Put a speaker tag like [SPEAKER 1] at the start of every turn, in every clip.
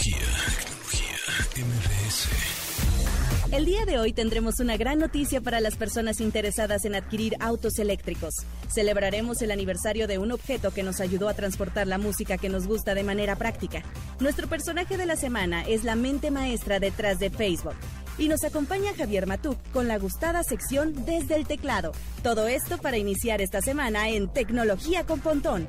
[SPEAKER 1] Tecnología, tecnología, MBS.
[SPEAKER 2] El día de hoy tendremos una gran noticia para las personas interesadas en adquirir autos eléctricos. Celebraremos el aniversario de un objeto que nos ayudó a transportar la música que nos gusta de manera práctica. Nuestro personaje de la semana es la mente maestra detrás de Facebook. Y nos acompaña Javier Matuk con la gustada sección Desde el Teclado. Todo esto para iniciar esta semana en Tecnología con Pontón.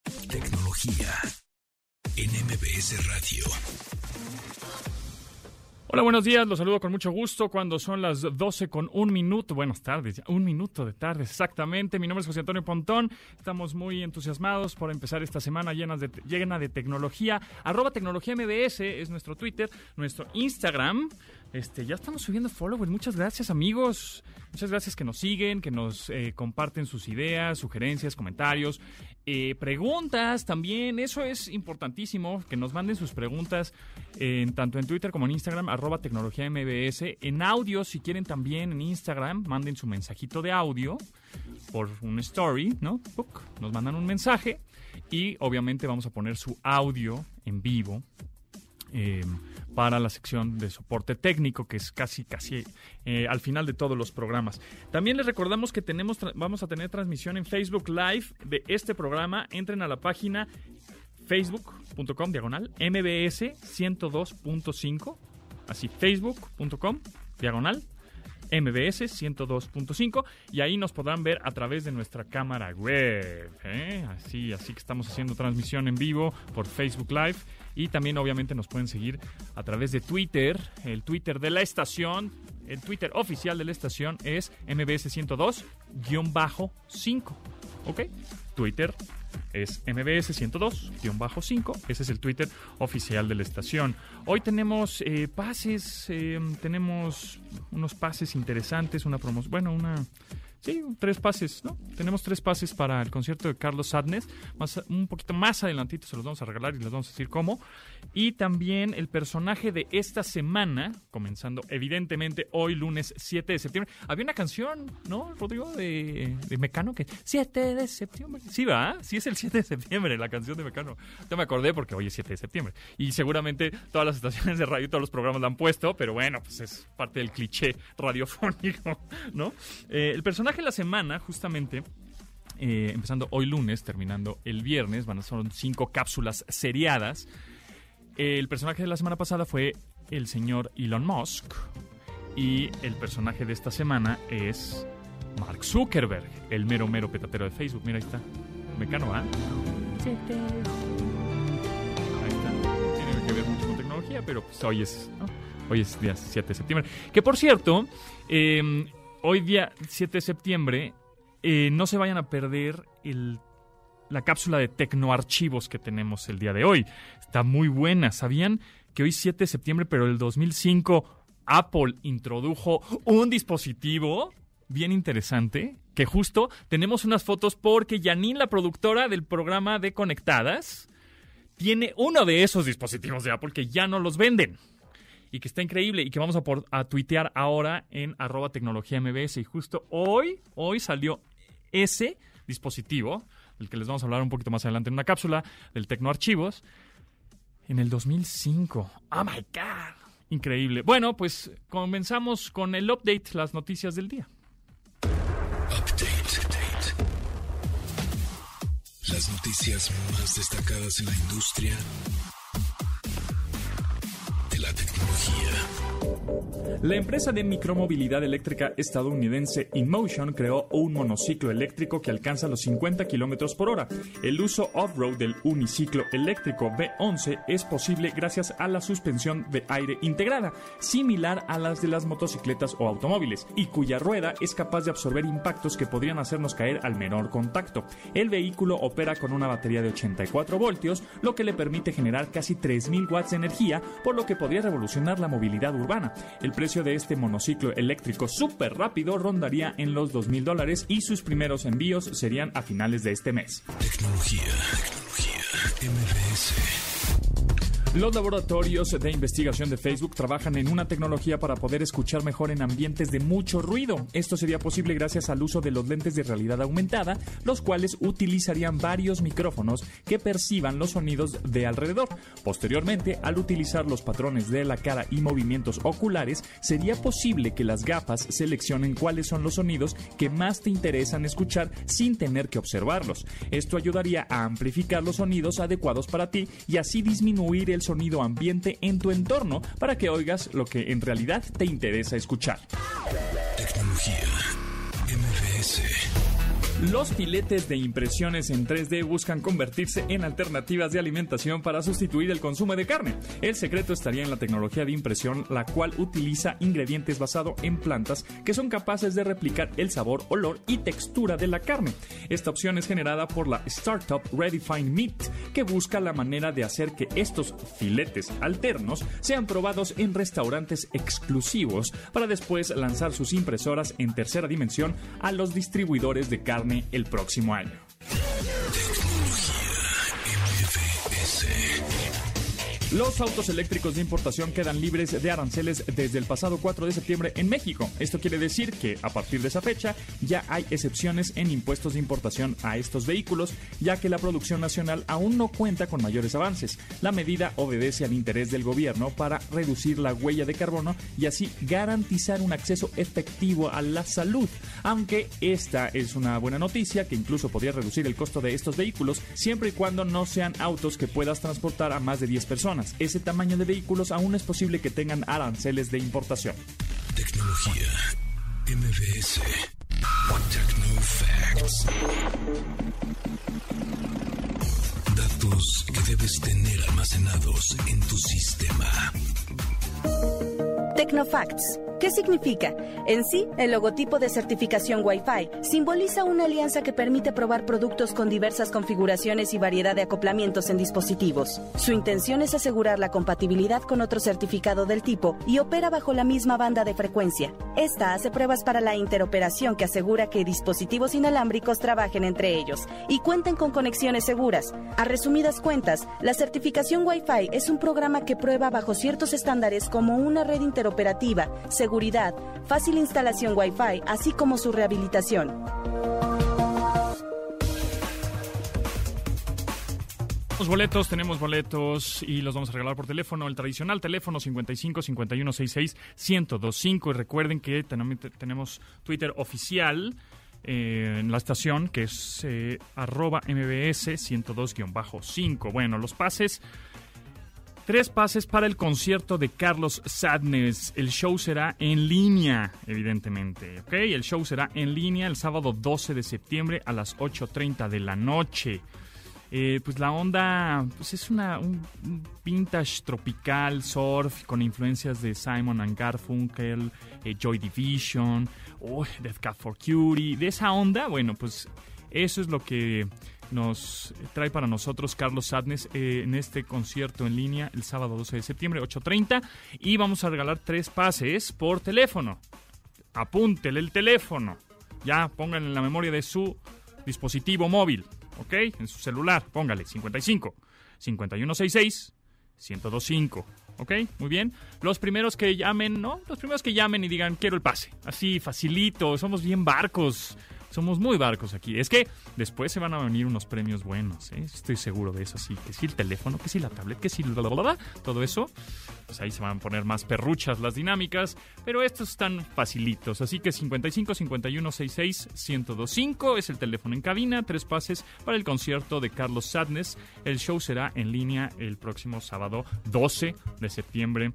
[SPEAKER 1] Tecnología en MBS Radio.
[SPEAKER 3] Hola, buenos días. Los saludo con mucho gusto cuando son las 12 con un minuto. Buenas tardes, un minuto de tarde, exactamente. Mi nombre es José Antonio Pontón. Estamos muy entusiasmados por empezar esta semana llena de, llena de tecnología. Arroba tecnología MBS es nuestro Twitter, nuestro Instagram. Este, ya estamos subiendo followers. Muchas gracias, amigos. Muchas gracias que nos siguen, que nos eh, comparten sus ideas, sugerencias, comentarios, eh, preguntas también. Eso es importantísimo, que nos manden sus preguntas en, tanto en Twitter como en Instagram, arroba tecnología MBS. En audio, si quieren también en Instagram, manden su mensajito de audio por un story, ¿no? Nos mandan un mensaje y obviamente vamos a poner su audio en vivo. Eh, para la sección de soporte técnico, que es casi, casi eh, al final de todos los programas. También les recordamos que tenemos, vamos a tener transmisión en Facebook Live de este programa. Entren a la página facebook.com diagonal mbs 102.5 así facebook.com diagonal MBS 102.5 y ahí nos podrán ver a través de nuestra cámara web. ¿eh? Así, así que estamos haciendo transmisión en vivo por Facebook Live y también obviamente nos pueden seguir a través de Twitter, el Twitter de la estación, el Twitter oficial de la estación es MBS 102-5. ¿Ok? Twitter es MBS 102-5. Ese es el Twitter oficial de la estación. Hoy tenemos eh, pases, eh, tenemos unos pases interesantes, una promoción, bueno, una... Sí, tres pases, ¿no? Tenemos tres pases para el concierto de Carlos Sadness. Más, un poquito más adelantito se los vamos a regalar y les vamos a decir cómo. Y también el personaje de esta semana, comenzando evidentemente hoy lunes 7 de septiembre. Había una canción, ¿no, Rodrigo? De, de Mecano que... 7 de septiembre. Sí, va, sí es el 7 de septiembre la canción de Mecano. Ya me acordé porque hoy es 7 de septiembre. Y seguramente todas las estaciones de radio y todos los programas la han puesto, pero bueno, pues es parte del cliché radiofónico, ¿no? Eh, el personaje de la semana, justamente... eh, empezando hoy lunes, terminando el viernes, van a ser cinco cápsulas seriadas. El personaje de la semana pasada fue el señor Elon Musk. Y el personaje de esta semana es Mark Zuckerberg, el mero mero petatero de Facebook. Mira, ahí está. Mecano, ¿ah? Ahí está. Tiene que ver mucho con tecnología, pero pues hoy es, ¿no? Hoy es día 7 de septiembre. Que por cierto, eh, hoy día 7 de septiembre, eh, no se vayan a perder el la cápsula de tecnoarchivos que tenemos el día de hoy. Está muy buena. ¿Sabían que hoy 7 de septiembre, pero el 2005, Apple introdujo un dispositivo bien interesante? Que justo tenemos unas fotos porque Janine, la productora del programa de Conectadas, tiene uno de esos dispositivos de Apple que ya no los venden. Y que está increíble y que vamos a, por- a tuitear ahora en arroba tecnología MBS. Y justo hoy, hoy salió ese dispositivo, del que les vamos a hablar un poquito más adelante en una cápsula, del Tecnoarchivos, en el 2005. ¡Oh, my God! Increíble. Bueno, pues comenzamos con el update, las noticias del día.
[SPEAKER 1] Update. Update. Las noticias más destacadas en la industria la
[SPEAKER 3] empresa de micromovilidad eléctrica estadounidense InMotion creó un monociclo eléctrico que alcanza los 50 km por hora. El uso off-road del uniciclo eléctrico B11 es posible gracias a la suspensión de aire integrada, similar a las de las motocicletas o automóviles, y cuya rueda es capaz de absorber impactos que podrían hacernos caer al menor contacto. El vehículo opera con una batería de 84 voltios, lo que le permite generar casi 3.000 watts de energía, por lo que podría revolucionar la movilidad urbana. Precio de este monociclo eléctrico súper rápido rondaría en los 2.000 dólares y sus primeros envíos serían a finales de este mes. Los laboratorios de investigación de Facebook trabajan en una tecnología para poder escuchar mejor en ambientes de mucho ruido. Esto sería posible gracias al uso de los lentes de realidad aumentada, los cuales utilizarían varios micrófonos que perciban los sonidos de alrededor. Posteriormente, al utilizar los patrones de la cara y movimientos oculares, sería posible que las gafas seleccionen cuáles son los sonidos que más te interesan escuchar sin tener que observarlos. Esto ayudaría a amplificar los sonidos adecuados para ti y así disminuir el sonido ambiente en tu entorno para que oigas lo que en realidad te interesa escuchar.
[SPEAKER 1] Tecnología.
[SPEAKER 3] Los filetes de impresiones en 3D buscan convertirse en alternativas de alimentación para sustituir el consumo de carne. El secreto estaría en la tecnología de impresión, la cual utiliza ingredientes basados en plantas que son capaces de replicar el sabor, olor y textura de la carne. Esta opción es generada por la startup Redefine Meat, que busca la manera de hacer que estos filetes alternos sean probados en restaurantes exclusivos para después lanzar sus impresoras en tercera dimensión a los distribuidores de carne el próximo año. Los autos eléctricos de importación quedan libres de aranceles desde el pasado 4 de septiembre en México. Esto quiere decir que a partir de esa fecha ya hay excepciones en impuestos de importación a estos vehículos, ya que la producción nacional aún no cuenta con mayores avances. La medida obedece al interés del gobierno para reducir la huella de carbono y así garantizar un acceso efectivo a la salud. Aunque esta es una buena noticia que incluso podría reducir el costo de estos vehículos siempre y cuando no sean autos que puedas transportar a más de 10 personas ese tamaño de vehículos aún es posible que tengan aranceles de importación.
[SPEAKER 1] Tecnología. MBS. Tecnofacts. Datos que debes tener almacenados en tu sistema.
[SPEAKER 2] Tecnofacts ¿Qué significa? En sí, el logotipo de certificación Wi-Fi simboliza una alianza que permite probar productos con diversas configuraciones y variedad de acoplamientos en dispositivos. Su intención es asegurar la compatibilidad con otro certificado del tipo y opera bajo la misma banda de frecuencia. Esta hace pruebas para la interoperación que asegura que dispositivos inalámbricos trabajen entre ellos y cuenten con conexiones seguras. A resumidas cuentas, la certificación Wi-Fi es un programa que prueba bajo ciertos estándares como una red interoperativa, seguridad, fácil instalación Wi-Fi, así como su rehabilitación.
[SPEAKER 3] Boletos, tenemos boletos y los vamos a regalar por teléfono. El tradicional teléfono 55 51 66 1025. Y recuerden que tenemos Twitter oficial eh, en la estación que es eh, arroba mbs 102-5. Bueno, los pases Tres pases para el concierto de Carlos Sadness. El show será en línea, evidentemente. El show será en línea el sábado 12 de septiembre a las 8.30 de la noche. Eh, pues la onda pues es una, un, vintage tropical surf con influencias de Simon and Garfunkel, eh, Joy Division, oh, Death Cat for Cutie. De esa onda, bueno, pues eso es lo que nos trae para nosotros Carlos Sadness eh, en este concierto en línea el sábado 12 de septiembre, 8.30. Y vamos a regalar tres pases por teléfono. Apúntele el teléfono. Ya pónganle en la memoria de su dispositivo móvil. ¿Ok? En su celular. Póngale 55 5166 1025. ¿Ok? Muy bien. Los primeros que llamen, ¿no? Los primeros que llamen y digan, quiero el pase. Así, facilito. Somos bien barcos. Somos muy barcos aquí. Es que después se van a venir unos premios buenos, ¿eh? estoy seguro de eso. Sí, que si el teléfono, que si la tablet, que si bla, bla, bla, todo eso. Pues ahí se van a poner más perruchas las dinámicas, pero estos están facilitos. Así que 55 51 66 1025 es el teléfono en cabina, tres pases para el concierto de Carlos Sadness. El show será en línea el próximo sábado 12 de septiembre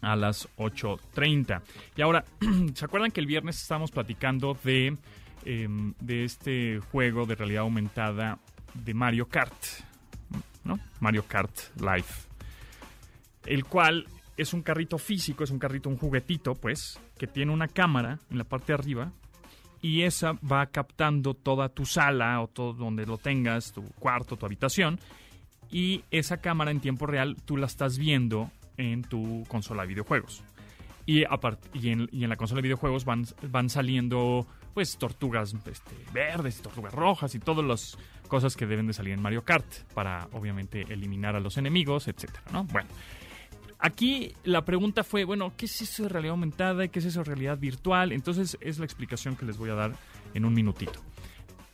[SPEAKER 3] a las 8.30. Y ahora, ¿se acuerdan que el viernes estábamos platicando de, em, de este juego de realidad aumentada de Mario Kart? ¿No? Mario Kart Live. El cual es un carrito físico, es un carrito, un juguetito, pues, que tiene una cámara en la parte de arriba y esa va captando toda tu sala o todo donde lo tengas, tu cuarto, tu habitación. Y esa cámara en tiempo real tú la estás viendo en tu consola de videojuegos. Y, y, en, y en la consola de videojuegos van, van saliendo pues tortugas este, verdes, tortugas rojas y todas las cosas que deben de salir en Mario Kart para obviamente eliminar a los enemigos, etcétera, ¿no? Bueno, aquí la pregunta fue, bueno, ¿qué es eso de realidad aumentada y qué es eso de realidad virtual? Entonces es la explicación que les voy a dar en un minutito.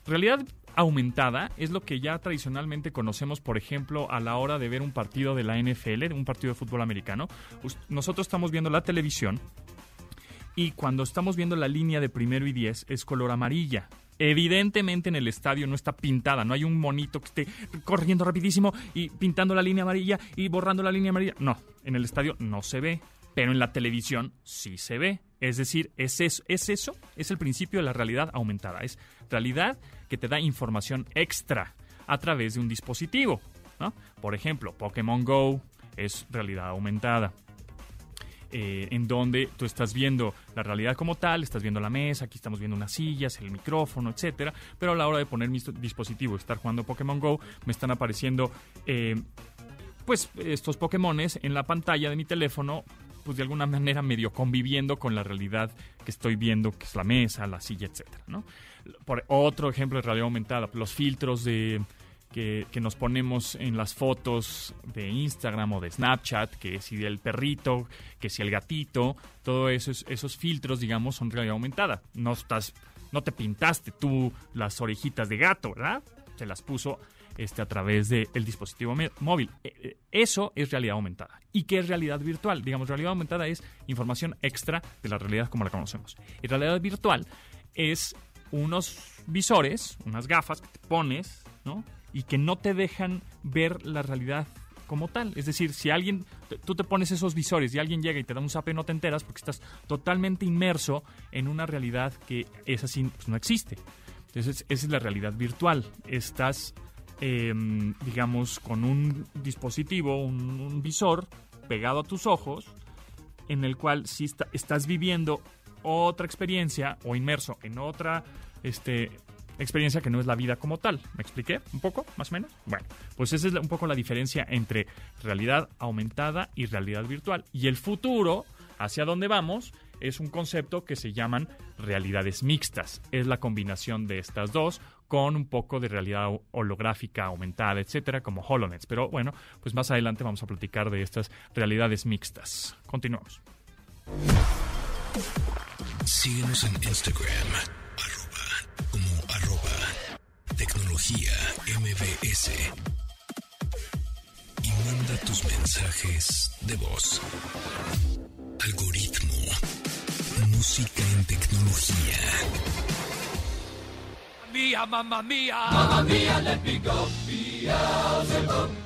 [SPEAKER 3] Realidad aumentada es lo que ya tradicionalmente conocemos, por ejemplo, a la hora de ver un partido de la NFL, un partido de fútbol americano. Nosotros estamos viendo la televisión y cuando estamos viendo la línea de primero y diez es color amarilla. Evidentemente en el estadio no está pintada, no hay un monito que esté corriendo rapidísimo y pintando la línea amarilla y borrando la línea amarilla. No, en el estadio no se ve, pero en la televisión sí se ve. Es decir, es eso, es eso, es el principio de la realidad aumentada. Es realidad que te da información extra a través de un dispositivo. Por ejemplo, Pokémon Go es realidad aumentada. Eh, en donde tú estás viendo la realidad como tal, estás viendo la mesa, aquí estamos viendo unas sillas, el micrófono, etcétera, pero a la hora de poner mi dispositivo y estar jugando Pokémon Go, me están apareciendo eh, pues estos Pokémones en la pantalla de mi teléfono pues de alguna manera medio conviviendo con la realidad que estoy viendo, que es la mesa, la silla, etcétera, ¿no? Por otro ejemplo de realidad aumentada, los filtros de que, nos ponemos en las fotos de Instagram o de Snapchat, que si el perrito, que si el gatito, todos esos, esos filtros, digamos, son realidad aumentada. No estás, no te pintaste tú las orejitas de gato, ¿verdad? Se las puso este, a través del dispositivo móvil. E, e, eso es realidad aumentada. ¿Y qué es realidad virtual? Digamos, realidad aumentada es información extra de la realidad como la conocemos. Y realidad virtual es unos visores, unas gafas que te pones, ¿no? Y que no te dejan ver la realidad como tal. Es decir, si alguien, tú te pones esos visores y alguien llega y te da un zape, no te enteras porque estás totalmente inmerso en una realidad que es así, pues no existe. Entonces, esa es la realidad virtual. Estás, em, digamos, con un dispositivo, un, visor pegado a tus ojos, en el cual si estás viviendo otra experiencia o inmerso en otra este, experiencia que no es la vida como tal. ¿Me expliqué un poco, más o menos? Bueno, pues esa es un poco la diferencia entre realidad aumentada y realidad virtual. Y el futuro, hacia dónde vamos, es un concepto que se llaman realidades mixtas. Es la combinación de estas dos con un poco de realidad holográfica aumentada, etcétera, como HoloNets. Pero bueno, pues más adelante vamos a platicar de estas realidades mixtas. Continuamos.
[SPEAKER 1] Síguenos en Instagram Tecnología MBS. Y manda tus mensajes de voz. Algoritmo. Música en tecnología.
[SPEAKER 4] Mía, mamá mía. Mamma mía, let me go.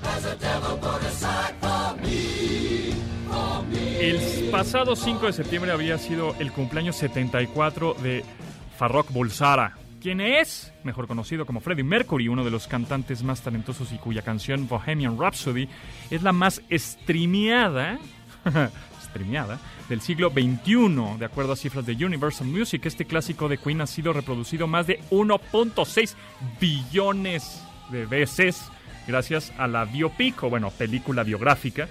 [SPEAKER 4] has a devil put aside for me.
[SPEAKER 3] El pasado 5 de septiembre había sido el cumpleaños 74 de Farrokh Bulsara, ¿Quién es, mejor conocido como Freddie Mercury, uno de los cantantes más talentosos y cuya canción Bohemian Rhapsody es la más streameada, streameada del siglo XXI, de acuerdo a cifras de Universal Music. Este clásico de Queen ha sido reproducido más de 1.6 billones de veces gracias a la biopic, o bueno, película biográfica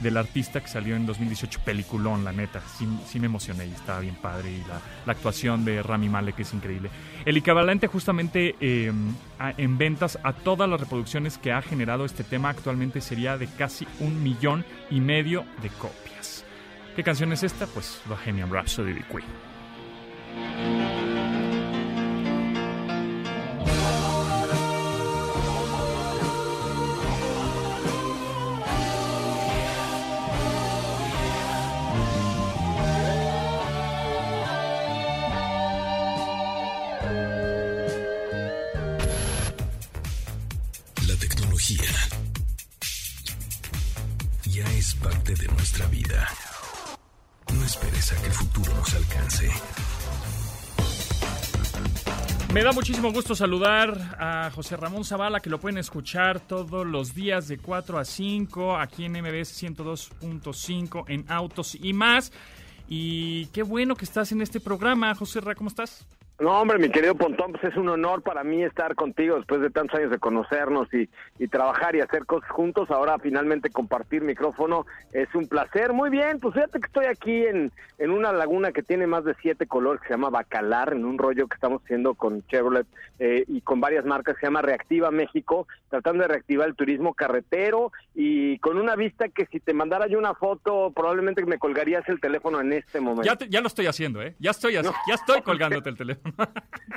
[SPEAKER 3] del artista que salió en 2018, peliculón, la neta. Sí, me emocioné y estaba bien padre. Y la, actuación de Rami Malek es increíble. El equivalente justamente em, en ventas a todas las reproducciones que ha generado este tema actualmente sería de casi un millón y medio de copias. ¿Qué canción es esta? Pues Bohemian Rhapsody de Queen. Da muchísimo gusto saludar a José Ramón Zavala, que lo pueden escuchar todos los días de 4 a 5 aquí en MBS 102.5 en Autos y más. Y qué bueno que estás en este programa. José Ra, ¿cómo estás?
[SPEAKER 5] No, hombre, mi querido Pontón, pues es un honor para mí estar contigo después de tantos años de conocernos y, y, trabajar y hacer cosas juntos. Ahora finalmente compartir micrófono es un placer. Muy bien, pues fíjate que estoy aquí en, en una laguna que tiene más de siete colores, que se llama Bacalar, en un rollo que estamos haciendo con Chevrolet eh, y con varias marcas, que se llama Reactiva México, tratando de reactivar el turismo carretero y con una vista que si te mandara yo una foto, probablemente me colgarías el teléfono en este momento.
[SPEAKER 3] Ya, te, ya lo estoy haciendo, ¿eh? Ya estoy, no. ya estoy colgándote el teléfono.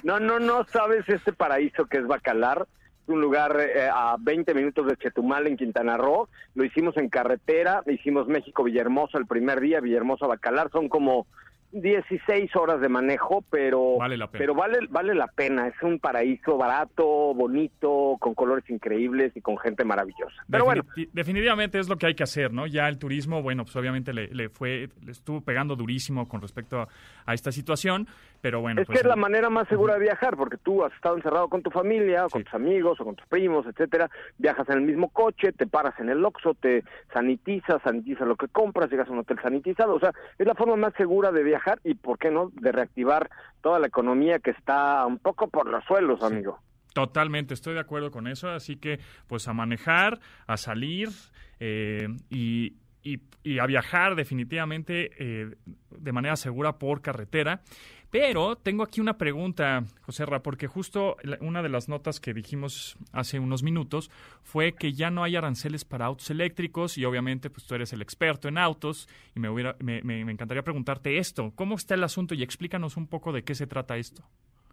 [SPEAKER 5] No, no, no sabes este paraíso que es Bacalar. Es un lugar eh, a 20 minutos de Chetumal, en Quintana Roo. Lo hicimos en carretera. Hicimos México-Villahermosa el primer día, Villahermosa-Bacalar. Son como 16 horas de manejo, pero
[SPEAKER 3] vale la pena.
[SPEAKER 5] pero vale vale la pena. Es un paraíso barato, bonito, con colores increíbles y con gente maravillosa. Pero bueno,
[SPEAKER 3] definitivamente es lo que hay que hacer, ¿no? Ya el turismo, bueno, pues obviamente le, le fue le estuvo pegando durísimo con respecto a, a, esta situación, pero bueno,
[SPEAKER 5] es
[SPEAKER 3] pues,
[SPEAKER 5] que es la manera más segura de viajar, porque tú has estado encerrado con tu familia, o con
[SPEAKER 3] Sí.
[SPEAKER 5] tus amigos, o con tus primos, etcétera. Viajas en el mismo coche, te paras en el Oxxo, te sanitizas, sanitizas lo que compras, llegas a un hotel sanitizado. O sea, es la forma más segura de viajar y, ¿por qué no?, de reactivar toda la economía que está un poco por los suelos, amigo.
[SPEAKER 3] Totalmente, estoy de acuerdo con eso, así que pues a manejar, a salir eh, y, y, y, a viajar definitivamente eh, de manera segura por carretera. Pero tengo aquí una pregunta, José Ra, porque justo una de las notas que dijimos hace unos minutos fue que ya no hay aranceles para autos eléctricos y obviamente pues tú eres el experto en autos y me, hubiera, me, me, me encantaría preguntarte esto. ¿Cómo está el asunto y explícanos un poco de qué se trata esto?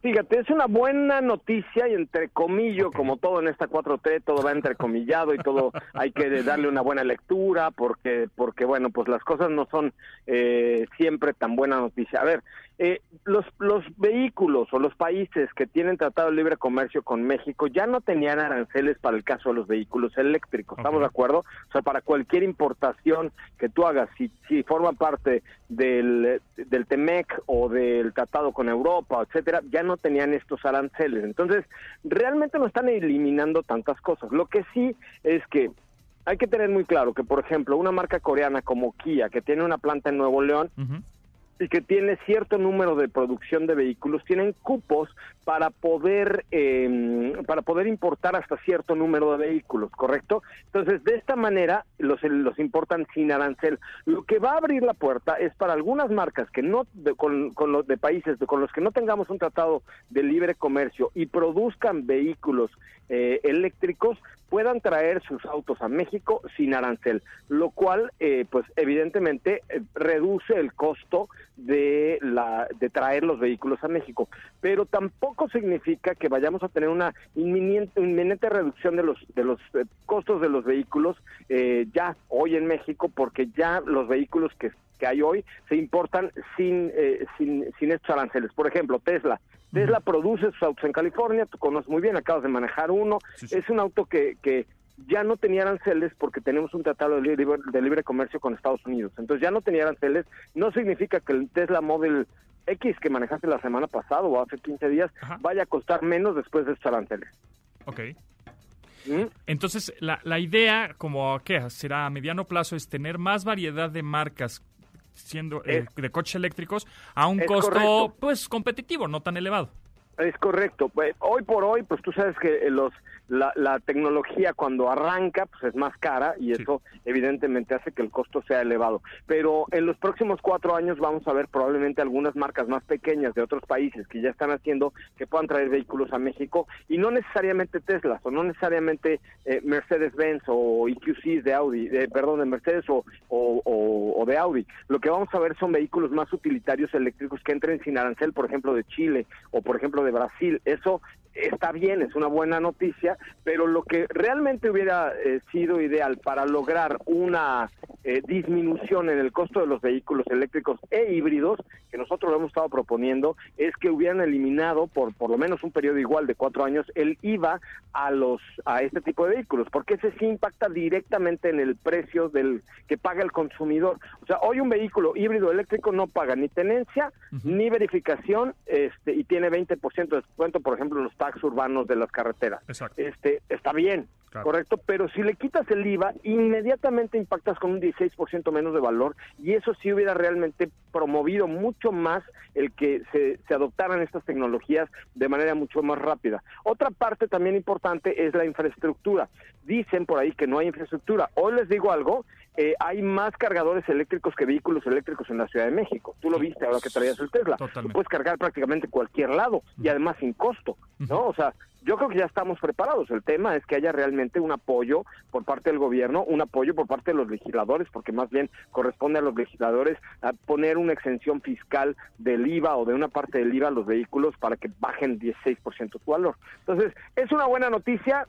[SPEAKER 5] Fíjate, es una buena noticia y entre comillo,
[SPEAKER 3] Ok.
[SPEAKER 5] como todo en esta 4T, todo va entrecomillado y todo hay que darle una buena lectura porque, porque bueno, pues las cosas no son eh, siempre tan buena noticia. A ver, eh, los, los vehículos o los países que tienen tratado de libre comercio con México ya no tenían aranceles para el caso de los vehículos eléctricos, ¿estamos de acuerdo? O sea, para cualquier importación que tú hagas, si, si forma parte del, del TEMEC o del tratado con Europa, etcétera, ya no tenían estos aranceles. Entonces, realmente no están eliminando tantas cosas. Lo que sí es que hay que tener muy claro que, por ejemplo, una marca coreana como Kia, que tiene una planta en Nuevo León,
[SPEAKER 3] Uh -huh
[SPEAKER 5] y que tiene cierto número de producción de vehículos tienen cupos para poder eh, para poder importar hasta cierto número de vehículos correcto entonces de esta manera los los importan sin arancel. Lo que va a abrir la puerta es para algunas marcas que no de, con, con los de países con los que no tengamos un tratado de libre comercio y produzcan vehículos eh, eléctricos puedan traer sus autos a México sin arancel, lo cual, eh, pues evidentemente eh, reduce el costo de la de traer los vehículos a México, pero tampoco significa que vayamos a tener una inminente, reducción de los de los eh, costos de los vehículos eh, ya hoy en México, porque ya los vehículos que que hay hoy se importan sin, sin, sin estos aranceles. Por ejemplo, Tesla. Tesla produce sus autos en California, tú conoces muy bien, acabas de manejar uno.
[SPEAKER 3] Sí, sí.
[SPEAKER 5] Es un auto que, que ya no tenía aranceles porque tenemos un tratado de libre, de libre comercio con Estados Unidos. Entonces ya no tenía aranceles. No significa que el Tesla Model X que manejaste la semana pasada o hace 15 días
[SPEAKER 3] Ajá.
[SPEAKER 5] vaya a costar menos después de estos aranceles.
[SPEAKER 3] Ok.
[SPEAKER 5] ¿Mm?
[SPEAKER 3] Entonces, la, la idea, como que será a mediano plazo, es tener más variedad de marcas siendo eh,
[SPEAKER 5] Es-
[SPEAKER 3] de coches eléctricos a un costo
[SPEAKER 5] correcto.
[SPEAKER 3] pues competitivo, no tan elevado.
[SPEAKER 5] Es correcto. Pues, hoy por hoy, pues tú sabes que eh, los la, la tecnología cuando arranca, pues es más cara y
[SPEAKER 3] Sí.
[SPEAKER 5] eso evidentemente hace que el costo sea elevado. Pero en los próximos cuatro años vamos a ver probablemente algunas marcas más pequeñas de otros países que ya están haciendo que puedan traer vehículos a México y no necesariamente Teslas o no necesariamente eh, Mercedes-Benz o EQCs de Audi, de, perdón, de Mercedes o, o, o- o de Audi. Lo que vamos a ver son vehículos más utilitarios eléctricos que entren sin arancel, por ejemplo, de Chile o por ejemplo de Brasil. Eso está bien, es una buena noticia, pero lo que realmente hubiera eh, sido ideal para lograr una eh, disminución en el costo de los vehículos eléctricos e híbridos, que nosotros lo hemos estado proponiendo, es que hubieran eliminado por por lo menos un periodo igual de cuatro años el IVA a los a este tipo de vehículos, porque ese sí impacta directamente en el precio del que paga el consumidor. O sea, hoy un vehículo híbrido eléctrico no paga ni tenencia ni verificación, este y tiene 20% de descuento, por ejemplo, en los tax urbanos de las carreteras.
[SPEAKER 3] Exacto.
[SPEAKER 5] Este está bien,
[SPEAKER 3] Claro.
[SPEAKER 5] correcto, pero si le quitas el IVA, inmediatamente impactas con un 16% menos de valor y eso sí hubiera realmente promovido mucho más el que se, se adoptaran estas tecnologías de manera mucho más rápida. Otra parte también importante es la infraestructura. Dicen por ahí que no hay infraestructura. Hoy les digo algo, eh, hay más cargadores eléctricos que vehículos eléctricos en la Ciudad de México. Tú lo viste ahora que traías el Tesla. Tú
[SPEAKER 3] Totalmente.
[SPEAKER 5] puedes cargar prácticamente cualquier lado y además sin costo, ¿no? O sea, yo creo que ya estamos preparados. El tema es que haya realmente un apoyo por parte del gobierno, un apoyo por parte de los legisladores, porque más bien corresponde a los legisladores a poner una exención fiscal del IVA o de una parte del IVA a los vehículos para que bajen 16% su valor. Entonces, es una buena noticia.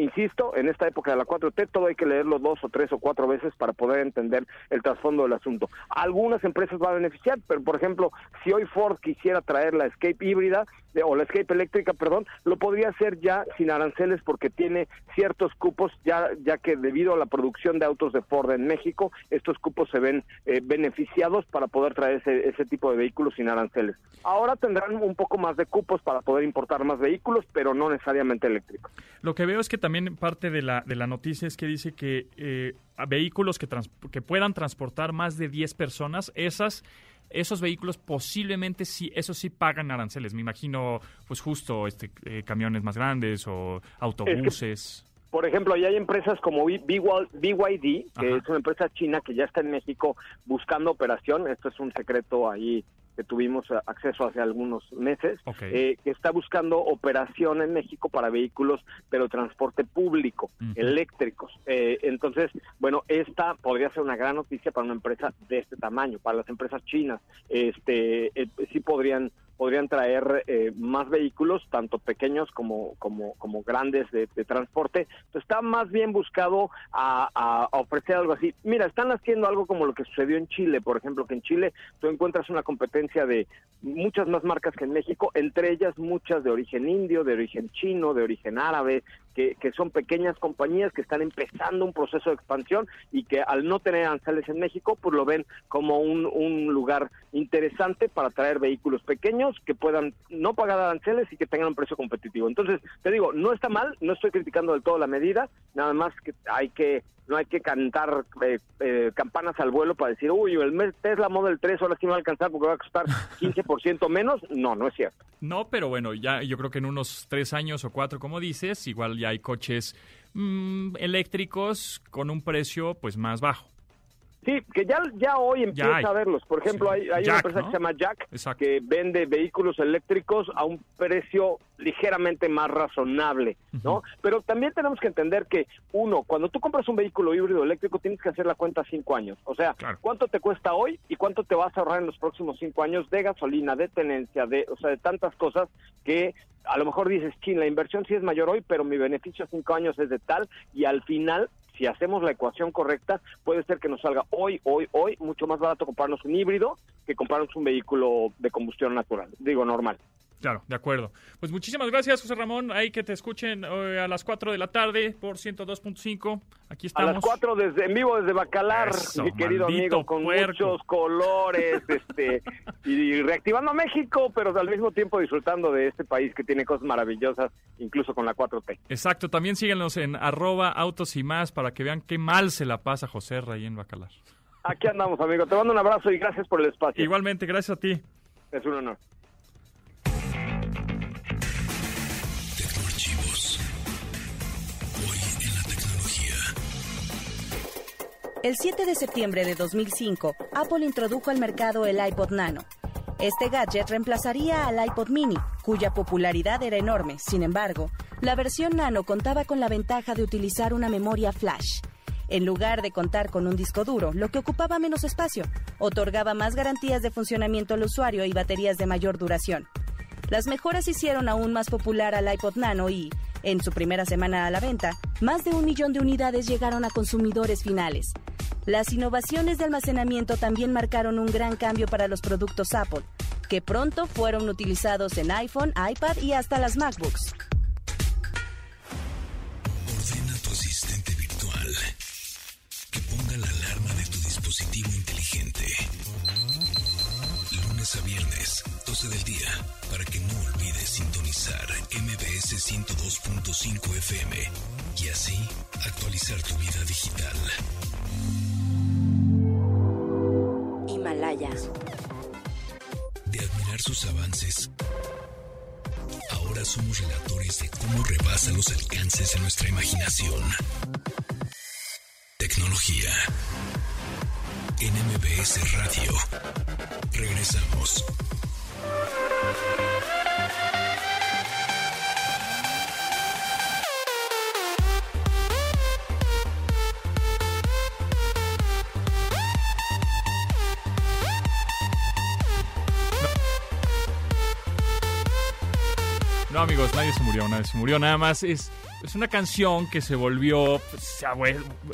[SPEAKER 5] Insisto, en esta época de la 4T todo hay que leerlo dos o tres o cuatro veces para poder entender el trasfondo del asunto. Algunas empresas va a beneficiar, pero por ejemplo, si hoy Ford quisiera traer la Escape híbrida o la Escape eléctrica, perdón, lo podría hacer ya sin aranceles porque tiene ciertos cupos, ya ya que debido a la producción de autos de Ford en México, estos cupos se ven eh, beneficiados para poder traer ese, ese tipo de vehículos sin aranceles. Ahora tendrán un poco más de cupos para poder importar más vehículos, pero no necesariamente eléctricos.
[SPEAKER 3] Lo que veo es que también parte de la, de la noticia es que dice que eh, a vehículos que, trans- que puedan transportar más de 10 personas, esas esos vehículos posiblemente sí, eso sí pagan aranceles. Me imagino, pues justo este eh, camiones más grandes o autobuses.
[SPEAKER 5] Por ejemplo, ahí hay empresas como BYD, BYD, que
[SPEAKER 3] Ajá.
[SPEAKER 5] es una empresa china que ya está en México buscando operación. Esto es un secreto ahí que tuvimos eh, acceso hace algunos meses, eh, que está buscando operación en México para vehículos, pero transporte público, eléctricos. Eh, entonces, bueno, esta podría ser una gran noticia para una empresa de este tamaño, para las empresas chinas. Este, eh, sí podrían podrían traer eh, más vehículos, tanto pequeños como como, como grandes de, transporte. Entonces, está más bien buscado a, a- a ofrecer algo así. Mira, están haciendo algo como lo que sucedió en Chile, por ejemplo, que en Chile tú encuentras una competencia de muchas más marcas que en México, entre ellas muchas de origen indio, de origen chino, de origen árabe, que, que son pequeñas compañías que están empezando un proceso de expansión y que al no tener aranceles en México, pues lo ven como un, un lugar interesante para traer vehículos pequeños que puedan no pagar aranceles y que tengan un precio competitivo. Entonces, te digo, no está mal, no estoy criticando del todo la medida, nada más que hay que no hay que cantar eh, eh, campanas al vuelo para decir, uy, el Tesla Model 3 ahora sí me va a alcanzar porque va a costar 15% menos. No, no es cierto.
[SPEAKER 3] No, pero bueno, ya yo creo que en unos tres años o cuatro, como dices, igual ya hay coches mm, eléctricos con un precio pues más bajo.
[SPEAKER 5] Sí, que ya, ya hoy empieza
[SPEAKER 3] hay.
[SPEAKER 5] a verlos. Por ejemplo,
[SPEAKER 3] Sí.
[SPEAKER 5] hay, hay
[SPEAKER 3] Jack,
[SPEAKER 5] una empresa
[SPEAKER 3] ¿no?
[SPEAKER 5] que se llama Jack
[SPEAKER 3] Exacto.
[SPEAKER 5] que vende vehículos eléctricos a un precio ligeramente más razonable, ¿no? Pero también tenemos que entender que, uno, cuando tú compras un vehículo híbrido eléctrico, tienes que hacer la cuenta cinco años. O sea,
[SPEAKER 3] Claro.
[SPEAKER 5] ¿cuánto te cuesta hoy y cuánto te vas a ahorrar en los próximos cinco años de gasolina, de tenencia, de, o sea, de tantas cosas que a lo mejor dices, chin, la inversión sí es mayor hoy, pero mi beneficio a cinco años es de tal y al final si hacemos la ecuación correcta, puede ser que nos salga hoy, hoy, hoy mucho más barato comprarnos un híbrido que comprarnos un vehículo de combustión natural, digo normal.
[SPEAKER 3] Claro, de acuerdo. Pues muchísimas gracias, José Ramón. Ahí que te escuchen eh, a las 4 de la tarde por 102.5. Aquí
[SPEAKER 5] A
[SPEAKER 3] estamos.
[SPEAKER 5] las cuatro desde, en vivo desde Bacalar,
[SPEAKER 3] Eso,
[SPEAKER 5] mi querido amigo, con
[SPEAKER 3] puerco.
[SPEAKER 5] muchos colores, este, y reactivando a México, pero al mismo tiempo disfrutando de este país que tiene cosas maravillosas, incluso con la 4T.
[SPEAKER 3] Exacto, también síguenos en arroba autos y más para que vean qué mal se la pasa José ahí en Bacalar.
[SPEAKER 5] Aquí andamos, amigo. Te mando un abrazo y gracias por el espacio.
[SPEAKER 3] Igualmente, gracias a ti.
[SPEAKER 5] Es un honor.
[SPEAKER 2] El 7 de septiembre de 2005, Apple introdujo al mercado el iPod Nano. Este gadget reemplazaría al iPod Mini, cuya popularidad era enorme. Sin embargo, la versión Nano contaba con la ventaja de utilizar una memoria flash. En lugar de contar con un disco duro, lo que ocupaba menos espacio, otorgaba más garantías de funcionamiento al usuario y baterías de mayor duración. Las mejoras hicieron aún más popular al iPod Nano y, en su primera semana a la venta, más de un millón de unidades llegaron a consumidores finales. Las innovaciones de almacenamiento también marcaron un gran cambio para los productos Apple, que pronto fueron utilizados en iPhone, iPad y hasta las MacBooks.
[SPEAKER 1] 102.5 FM y así actualizar tu vida digital.
[SPEAKER 2] Himalaya.
[SPEAKER 1] De admirar sus avances, ahora somos relatores de cómo rebasa los alcances de nuestra imaginación. Tecnología. En MBS Radio. Regresamos.
[SPEAKER 3] No, amigos, nadie se murió, nadie se murió. Nada más es, es una canción que se volvió, pues, se ha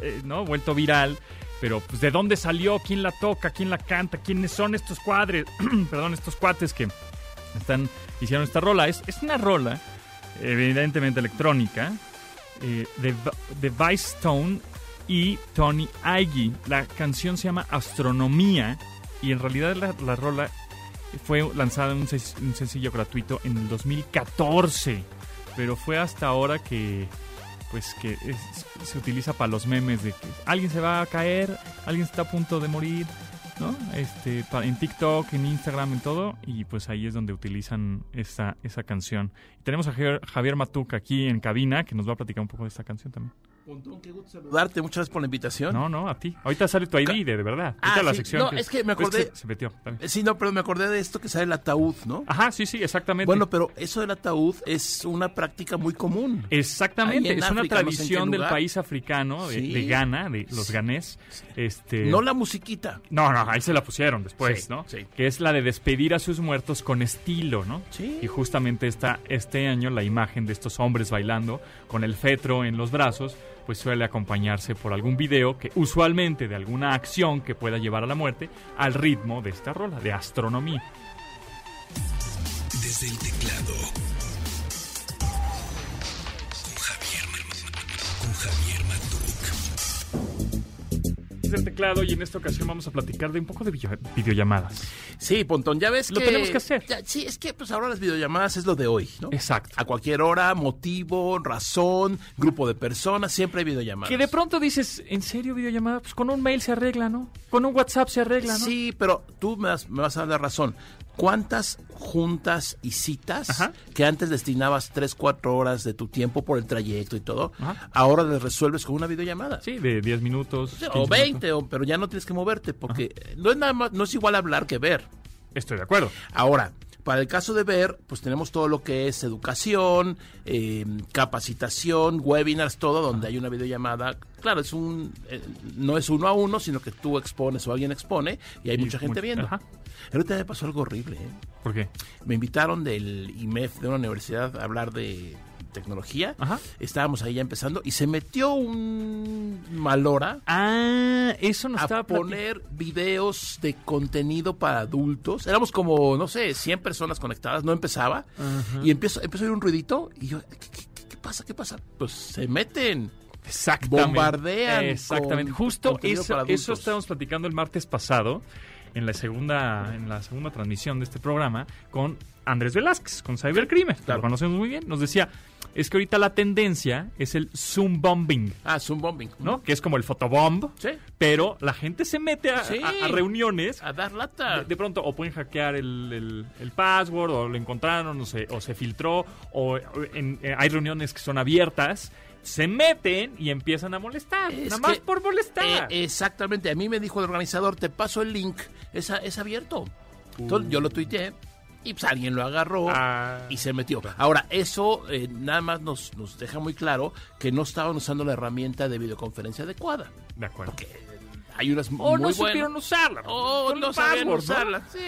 [SPEAKER 3] eh, ¿no? vuelto viral. Pero, pues, ¿de dónde salió? ¿Quién la toca? ¿Quién la canta? ¿Quiénes son estos cuadres? Perdón, estos cuates que están hicieron esta rola. Es, es una rola, evidentemente electrónica, eh, de, Vice Stone y Tony Aiggy. La canción se llama Astronomía y en realidad la rola fue lanzada en un, sen- un sencillo gratuito en el 2014, pero fue hasta ahora que pues que se utiliza para los memes de que alguien se va a caer, alguien está a punto de morir, ¿no? Este, en TikTok, en Instagram, en todo, y pues ahí es donde utilizan esa, esa canción. Y tenemos a Javier, Javier Matuca aquí en cabina, que nos va a platicar un poco de esta canción también.
[SPEAKER 6] Pontón, qué gusto saludarte. Muchas gracias por la invitación.
[SPEAKER 3] No, no, a ti. Ahorita sale tu ID, de, de verdad.
[SPEAKER 6] Ah,
[SPEAKER 3] la
[SPEAKER 6] sí.
[SPEAKER 3] sección.
[SPEAKER 6] No, es que me
[SPEAKER 3] pues,
[SPEAKER 6] acordé-
[SPEAKER 3] Se, se metió también.
[SPEAKER 6] Eh, Sí, no, pero me acordé de esto que sale el ataúd, ¿no?
[SPEAKER 3] Ajá, sí, sí, exactamente.
[SPEAKER 6] Bueno, pero eso del ataúd es una práctica muy común.
[SPEAKER 3] Exactamente, es una
[SPEAKER 6] África, no sé en qué
[SPEAKER 3] tradición del país africano, de,
[SPEAKER 6] Sí.
[SPEAKER 3] de Ghana, de los ganés. Este,
[SPEAKER 6] No la musiquita.
[SPEAKER 3] no, no, ahí se la pusieron después,
[SPEAKER 6] Sí,
[SPEAKER 3] ¿no?
[SPEAKER 6] sí.
[SPEAKER 3] Que es la de despedir a sus muertos con estilo, ¿no?
[SPEAKER 6] Sí.
[SPEAKER 3] Y justamente esta, este año la imagen de estos hombres bailando con el fetro en los brazos, pues suele acompañarse por algún video que usualmente de alguna acción que pueda llevar a la muerte al ritmo de esta rola, de astronomía.
[SPEAKER 1] El teclado
[SPEAKER 3] y en esta ocasión vamos a platicar de un poco de video- videollamadas.
[SPEAKER 6] Sí, Pontón, ya ves
[SPEAKER 3] Lo
[SPEAKER 6] que...
[SPEAKER 3] tenemos que hacer.
[SPEAKER 6] Ya, sí, es que pues ahora las videollamadas es lo de hoy, ¿no?
[SPEAKER 3] Exacto.
[SPEAKER 6] A cualquier hora, motivo, razón, grupo de personas, siempre hay videollamadas.
[SPEAKER 3] Que de pronto dices, ¿en serio videollamada? Pues con un mail se arregla, ¿no? Con un WhatsApp se arregla, ¿no?
[SPEAKER 6] Sí, pero tú me vas, me vas a dar la razón. ¿Cuántas juntas y citas
[SPEAKER 3] Ajá.
[SPEAKER 6] que antes destinabas 3, 4 horas de tu tiempo por el trayecto y todo,
[SPEAKER 3] Ajá.
[SPEAKER 6] ahora les resuelves con una videollamada?
[SPEAKER 3] Sí, de 10 minutos.
[SPEAKER 6] O sea,
[SPEAKER 3] 15
[SPEAKER 6] O 20,
[SPEAKER 3] minutos.
[SPEAKER 6] o- pero ya no tienes que moverte, porque no es nada más, no es igual hablar que ver.
[SPEAKER 3] Estoy de acuerdo.
[SPEAKER 6] Ahora, para el caso de ver, pues tenemos todo lo que es educación, eh, capacitación, webinars, todo donde hay una videollamada. Claro, es un, eh, no es uno a uno, sino que tú expones o alguien expone y hay
[SPEAKER 3] Y
[SPEAKER 6] mucha gente viendo.
[SPEAKER 3] ajá.
[SPEAKER 6] Ahorita me pasó algo horrible. ¿eh?
[SPEAKER 3] ¿Por qué?
[SPEAKER 6] Me invitaron del IMEF, de una universidad, a hablar de tecnología.
[SPEAKER 3] Ajá.
[SPEAKER 6] Estábamos ahí ya empezando y se metió un malora
[SPEAKER 3] Ah, eso nos
[SPEAKER 6] a
[SPEAKER 3] estaba
[SPEAKER 6] poner videos de contenido para adultos. Éramos como, no sé, 100 personas conectadas, no empezaba. Y empezó, empezó a oír un ruidito y yo, ¿qué, qué- qué- qué pasa? ¿Qué pasa? Pues se meten.
[SPEAKER 3] Exactamente.
[SPEAKER 6] bombardean
[SPEAKER 3] Exactamente.
[SPEAKER 6] con
[SPEAKER 3] Justo eso,
[SPEAKER 6] para
[SPEAKER 3] eso estábamos platicando el martes pasado en la segunda en la segunda transmisión de este programa con Andrés Velázquez, con Cybercrime, que
[SPEAKER 6] claro.
[SPEAKER 3] lo conocemos muy bien. Nos decía, es que ahorita la tendencia es el Zoom bombing,
[SPEAKER 6] Ah, Zoom bombing.
[SPEAKER 3] ¿no? Que es como el photobomb,
[SPEAKER 6] Sí.
[SPEAKER 3] pero la gente se mete a,
[SPEAKER 6] Sí.
[SPEAKER 3] a- a reuniones
[SPEAKER 6] A dar lata.
[SPEAKER 3] de, de pronto o pueden hackear el, el- el password o lo encontraron o se, o se filtró o, en- eh, hay reuniones que son abiertas se meten y empiezan a molestar
[SPEAKER 6] Es
[SPEAKER 3] nada más
[SPEAKER 6] que,
[SPEAKER 3] por molestar
[SPEAKER 6] Eh, exactamente. A mí me dijo el organizador, te paso el link. Es, es abierto. Entonces yo lo tuiteé y pues alguien lo agarró
[SPEAKER 3] Ah.
[SPEAKER 6] y se metió. Ahora, eso eh, nada más nos, nos deja muy claro que no estaban usando la herramienta de videoconferencia adecuada.
[SPEAKER 3] de acuerdo
[SPEAKER 6] Hay unas
[SPEAKER 3] o
[SPEAKER 6] muy
[SPEAKER 3] no
[SPEAKER 6] buenas.
[SPEAKER 3] supieron usarla
[SPEAKER 6] O no sabían usarla. Sí,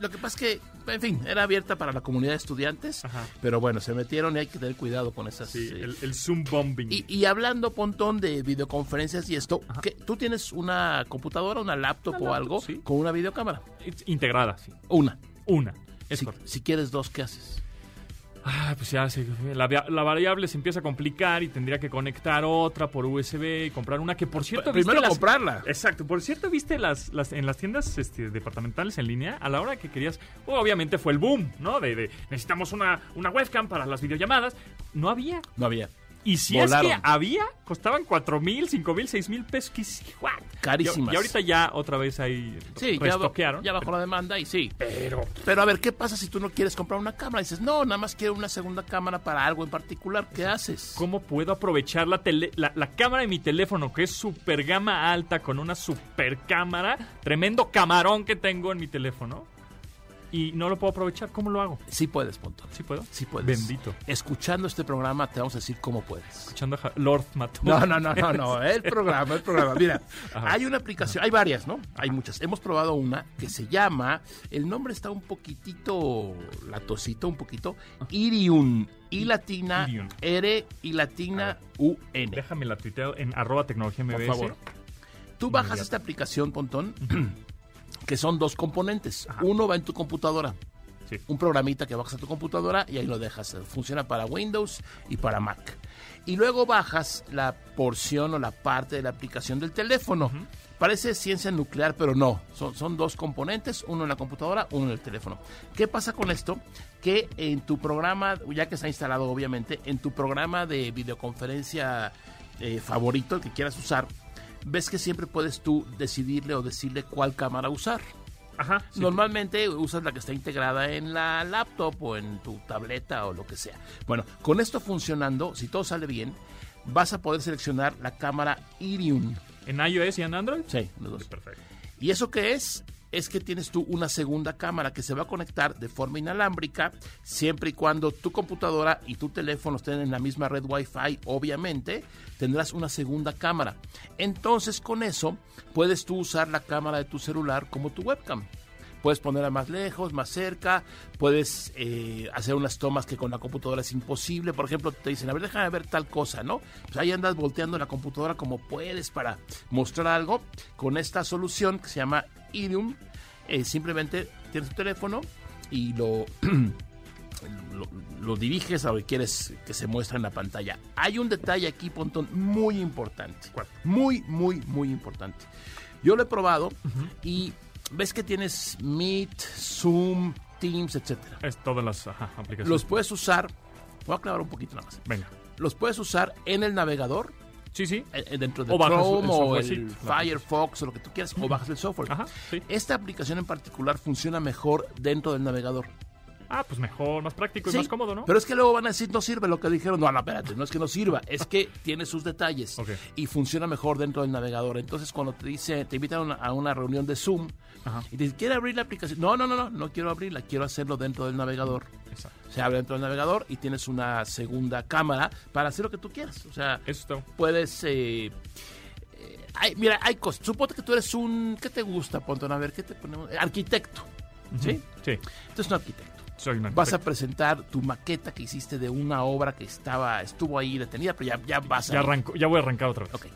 [SPEAKER 6] Lo que pasa es que, en fin, era abierta para la comunidad de estudiantes,
[SPEAKER 3] Ajá.
[SPEAKER 6] pero bueno, se metieron y hay que tener cuidado con esas...
[SPEAKER 3] Sí,
[SPEAKER 6] eh,
[SPEAKER 3] el, el Zoom bombing.
[SPEAKER 6] y, y hablando, Pontón, de videoconferencias y esto, ¿qué- ¿tú tienes una computadora, una laptop
[SPEAKER 3] Una
[SPEAKER 6] o
[SPEAKER 3] laptop,
[SPEAKER 6] algo
[SPEAKER 3] sí.
[SPEAKER 6] con una videocámara?
[SPEAKER 3] Integrada, sí.
[SPEAKER 6] Una.
[SPEAKER 3] Una. Es
[SPEAKER 6] Si,
[SPEAKER 3] correcto.
[SPEAKER 6] si quieres dos, ¿qué haces?
[SPEAKER 3] Ah, pues ya se- la, la variable se empieza a complicar y tendría que conectar otra por USB y comprar una que por cierto
[SPEAKER 6] Primero
[SPEAKER 3] ¿viste las-
[SPEAKER 6] comprarla.
[SPEAKER 3] Exacto, por cierto, viste las, las en las tiendas este, departamentales en línea, a la hora que querías, oh, obviamente fue el boom, ¿no? De, de, necesitamos una, una webcam para las videollamadas. No había.
[SPEAKER 6] No había.
[SPEAKER 3] Y si
[SPEAKER 6] Volaron.
[SPEAKER 3] es que había, costaban cuatro mil, cinco mil, seis mil pesos. que?
[SPEAKER 6] Carísimas.
[SPEAKER 3] Y, ahorita ya otra vez ahí
[SPEAKER 6] Sí, ya,
[SPEAKER 3] restoquearon.
[SPEAKER 6] ya bajó la demanda y sí.
[SPEAKER 3] Pero
[SPEAKER 6] Pero a ver, ¿qué pasa si tú no quieres comprar una cámara? Dices, no, nada más quiero una segunda cámara para algo en particular. ¿Qué haces?
[SPEAKER 3] ¿Cómo puedo aprovechar la, tele- la, la cámara de mi teléfono, que es super gama alta, con una super cámara, tremendo camarón que tengo en mi teléfono, y no lo puedo aprovechar? ¿Cómo lo hago?
[SPEAKER 6] Sí puedes, punto.
[SPEAKER 3] ¿Sí puedo?
[SPEAKER 6] Sí puedes.
[SPEAKER 3] Bendito.
[SPEAKER 6] Escuchando este programa te vamos a decir cómo puedes.
[SPEAKER 3] Escuchando a Lord Matón.
[SPEAKER 6] No, no, no, no, no, el programa, el programa. Mira,
[SPEAKER 3] Ajá.
[SPEAKER 6] hay una aplicación, hay varias, ¿no? Hay muchas. Hemos probado una que se llama, el nombre está un poquitito latosito, un poquito, Iriun. I latina,
[SPEAKER 3] Iriun.
[SPEAKER 6] R y latina, U, N.
[SPEAKER 3] Déjame la tuiteo en arroba tecnología
[SPEAKER 6] Por
[SPEAKER 3] MBS.
[SPEAKER 6] favor. Tú bajas esta aplicación, Pontón, que son dos componentes. Uno va en tu computadora.
[SPEAKER 3] Sí.
[SPEAKER 6] Un programita que bajas a tu computadora y ahí lo dejas. Funciona para Windows y para Mac. Y luego bajas la porción o la parte de la aplicación del teléfono. Parece ciencia nuclear, pero no. Son, son dos componentes, uno en la computadora, uno en el teléfono. ¿Qué pasa con esto? Que en tu programa, ya que está instalado obviamente, en tu programa de videoconferencia eh, favorito, el que quieras usar, ves que siempre puedes tú decidirle o decirle cuál cámara usar.
[SPEAKER 3] Ajá. sí.
[SPEAKER 6] Normalmente usas la que está integrada en la laptop o en tu tableta o lo que sea. Bueno, con esto funcionando, si todo sale bien, vas a poder seleccionar la cámara Irium.
[SPEAKER 3] ¿En iOS y en Android?
[SPEAKER 6] Sí, los dos.
[SPEAKER 3] Perfecto.
[SPEAKER 6] ¿Y eso qué es? Es que tienes tú una segunda cámara que se va a conectar de forma inalámbrica siempre y cuando tu computadora y tu teléfono estén en la misma red Wi-Fi, obviamente, tendrás una segunda cámara. Entonces con eso puedes tú usar la cámara de tu celular como tu webcam. Puedes ponerla más lejos, más cerca, puedes eh, hacer unas tomas que con la computadora es imposible. Por ejemplo, te dicen, a ver, déjame ver tal cosa, ¿no? Pues ahí andas volteando la computadora como puedes para mostrar algo. Con esta solución que se llama Irium, eh, simplemente tienes tu teléfono y lo, lo, lo diriges a lo que quieres que se muestre en la pantalla. Hay un detalle aquí, Pontón, muy importante.
[SPEAKER 3] ¿Cuál?
[SPEAKER 6] Muy, muy, muy importante. Yo lo he probado y ves que tienes Meet, Zoom, Teams, etcétera.
[SPEAKER 3] Es todas las ajá, aplicaciones.
[SPEAKER 6] Los puedes usar, voy a aclarar un poquito nada más.
[SPEAKER 3] Venga.
[SPEAKER 6] Los puedes usar en el navegador,
[SPEAKER 3] Sí, sí.
[SPEAKER 6] eh, eh, dentro de
[SPEAKER 3] O
[SPEAKER 6] Chrome o el Firefox o lo que tú quieras, o bajas el software.
[SPEAKER 3] Ajá, sí.
[SPEAKER 6] Esta aplicación en particular funciona mejor dentro del navegador.
[SPEAKER 3] Ah, pues mejor, más práctico y más cómodo, ¿no?
[SPEAKER 6] Pero es que luego van a decir, no sirve lo que dijeron. No, no, espérate, no es que no sirva, es que tiene sus detalles y funciona mejor dentro del navegador. Entonces, cuando te dice, te invitan a una, a una reunión de Zoom
[SPEAKER 3] Ajá.
[SPEAKER 6] y te dicen, ¿quiere abrir la aplicación? No, no, no, no, no quiero abrirla, quiero hacerlo dentro del navegador.
[SPEAKER 3] Exacto.
[SPEAKER 6] Se abre dentro del navegador y tienes una segunda cámara para hacer lo que tú quieras. O sea,
[SPEAKER 3] está.
[SPEAKER 6] puedes... eh, eh, hay- mira, hay cosas. Suponte que tú eres un... ¿Qué te gusta, Pontón? A ver, ¿qué te ponemos? Arquitecto. ¿Sí?
[SPEAKER 3] Sí,
[SPEAKER 6] Entonces, un arquitecto.
[SPEAKER 3] soy
[SPEAKER 6] Vas a presentar tu maqueta que hiciste de una obra que estaba estuvo ahí detenida, pero ya, ya vas a...
[SPEAKER 3] Ya, arranco, ya voy a arrancar otra vez.
[SPEAKER 6] Ok.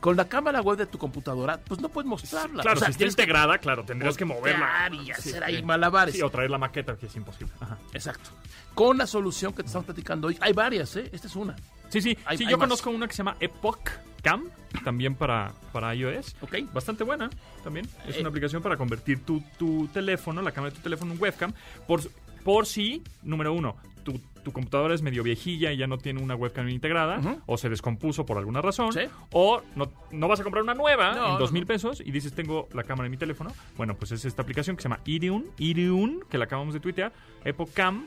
[SPEAKER 6] Con la cámara web de tu computadora, pues no puedes mostrarla.
[SPEAKER 3] Claro,
[SPEAKER 6] O sea,
[SPEAKER 3] si está
[SPEAKER 6] que
[SPEAKER 3] integrada, claro, tendrías que moverla.
[SPEAKER 6] y
[SPEAKER 3] Sí,
[SPEAKER 6] hacer ahí
[SPEAKER 3] sí.
[SPEAKER 6] malabares.
[SPEAKER 3] Sí, o traer la maqueta, que es imposible. Ajá.
[SPEAKER 6] Exacto. Con la solución que te estamos platicando hoy, hay varias, ¿eh? Esta es una.
[SPEAKER 3] Sí, sí,
[SPEAKER 6] Hay-
[SPEAKER 3] sí,
[SPEAKER 6] hay
[SPEAKER 3] yo
[SPEAKER 6] más.
[SPEAKER 3] conozco una que se llama Epoch Cam, también para, para iOS.
[SPEAKER 6] ¿Ok?
[SPEAKER 3] Bastante buena también. Es
[SPEAKER 6] Eh.
[SPEAKER 3] una aplicación para convertir tu, tu teléfono, la cámara de tu teléfono en webcam, por, por si, número uno, tu, tu computadora es medio viejilla y ya no tiene una webcam integrada, o se descompuso por alguna razón,
[SPEAKER 6] Sí.
[SPEAKER 3] o no, no vas a comprar una nueva
[SPEAKER 6] No,
[SPEAKER 3] en dos mil pesos y dices tengo la cámara en mi teléfono. Bueno, pues es esta aplicación que se llama Iriun, Iriun, que la acabamos de tuitear, Epoch Cam,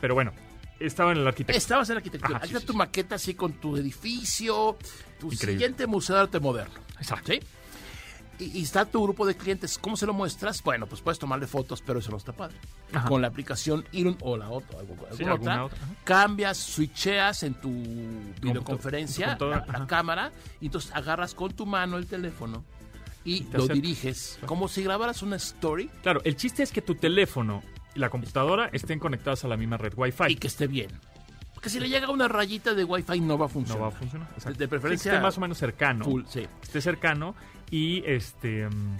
[SPEAKER 3] pero bueno, estaba en el arquitecto.
[SPEAKER 6] Estabas en la arquitectura.
[SPEAKER 3] Ajá,
[SPEAKER 6] Ahí
[SPEAKER 3] sí,
[SPEAKER 6] está
[SPEAKER 3] sí,
[SPEAKER 6] tu
[SPEAKER 3] sí.
[SPEAKER 6] maqueta así con tu edificio, tu
[SPEAKER 3] Increíble.
[SPEAKER 6] siguiente museo de arte moderno.
[SPEAKER 3] Exacto.
[SPEAKER 6] ¿Sí? Y, y está tu grupo de clientes. ¿Cómo se lo muestras? Bueno, pues puedes tomarle fotos, pero eso no está padre.
[SPEAKER 3] Ajá.
[SPEAKER 6] Con la aplicación Iron o la otra, algo-
[SPEAKER 3] Sí,
[SPEAKER 6] otra,
[SPEAKER 3] alguna otra, ajá.
[SPEAKER 6] cambias, switcheas en tu videoconferencia
[SPEAKER 3] tu
[SPEAKER 6] la, cámara y entonces agarras con tu mano el teléfono y lo diriges como si grabaras una story
[SPEAKER 3] Claro, el chiste es que tu teléfono y la computadora estén conectados a la misma red Wi-Fi.
[SPEAKER 6] y que esté bien. Porque si le llega una rayita de Wi-Fi no va a
[SPEAKER 3] no
[SPEAKER 6] funcionar.
[SPEAKER 3] va a funcionar. Exacto.
[SPEAKER 6] De preferencia
[SPEAKER 3] Que esté más o menos cercano.
[SPEAKER 6] full, sí.
[SPEAKER 3] Que Esté cercano y este. mm,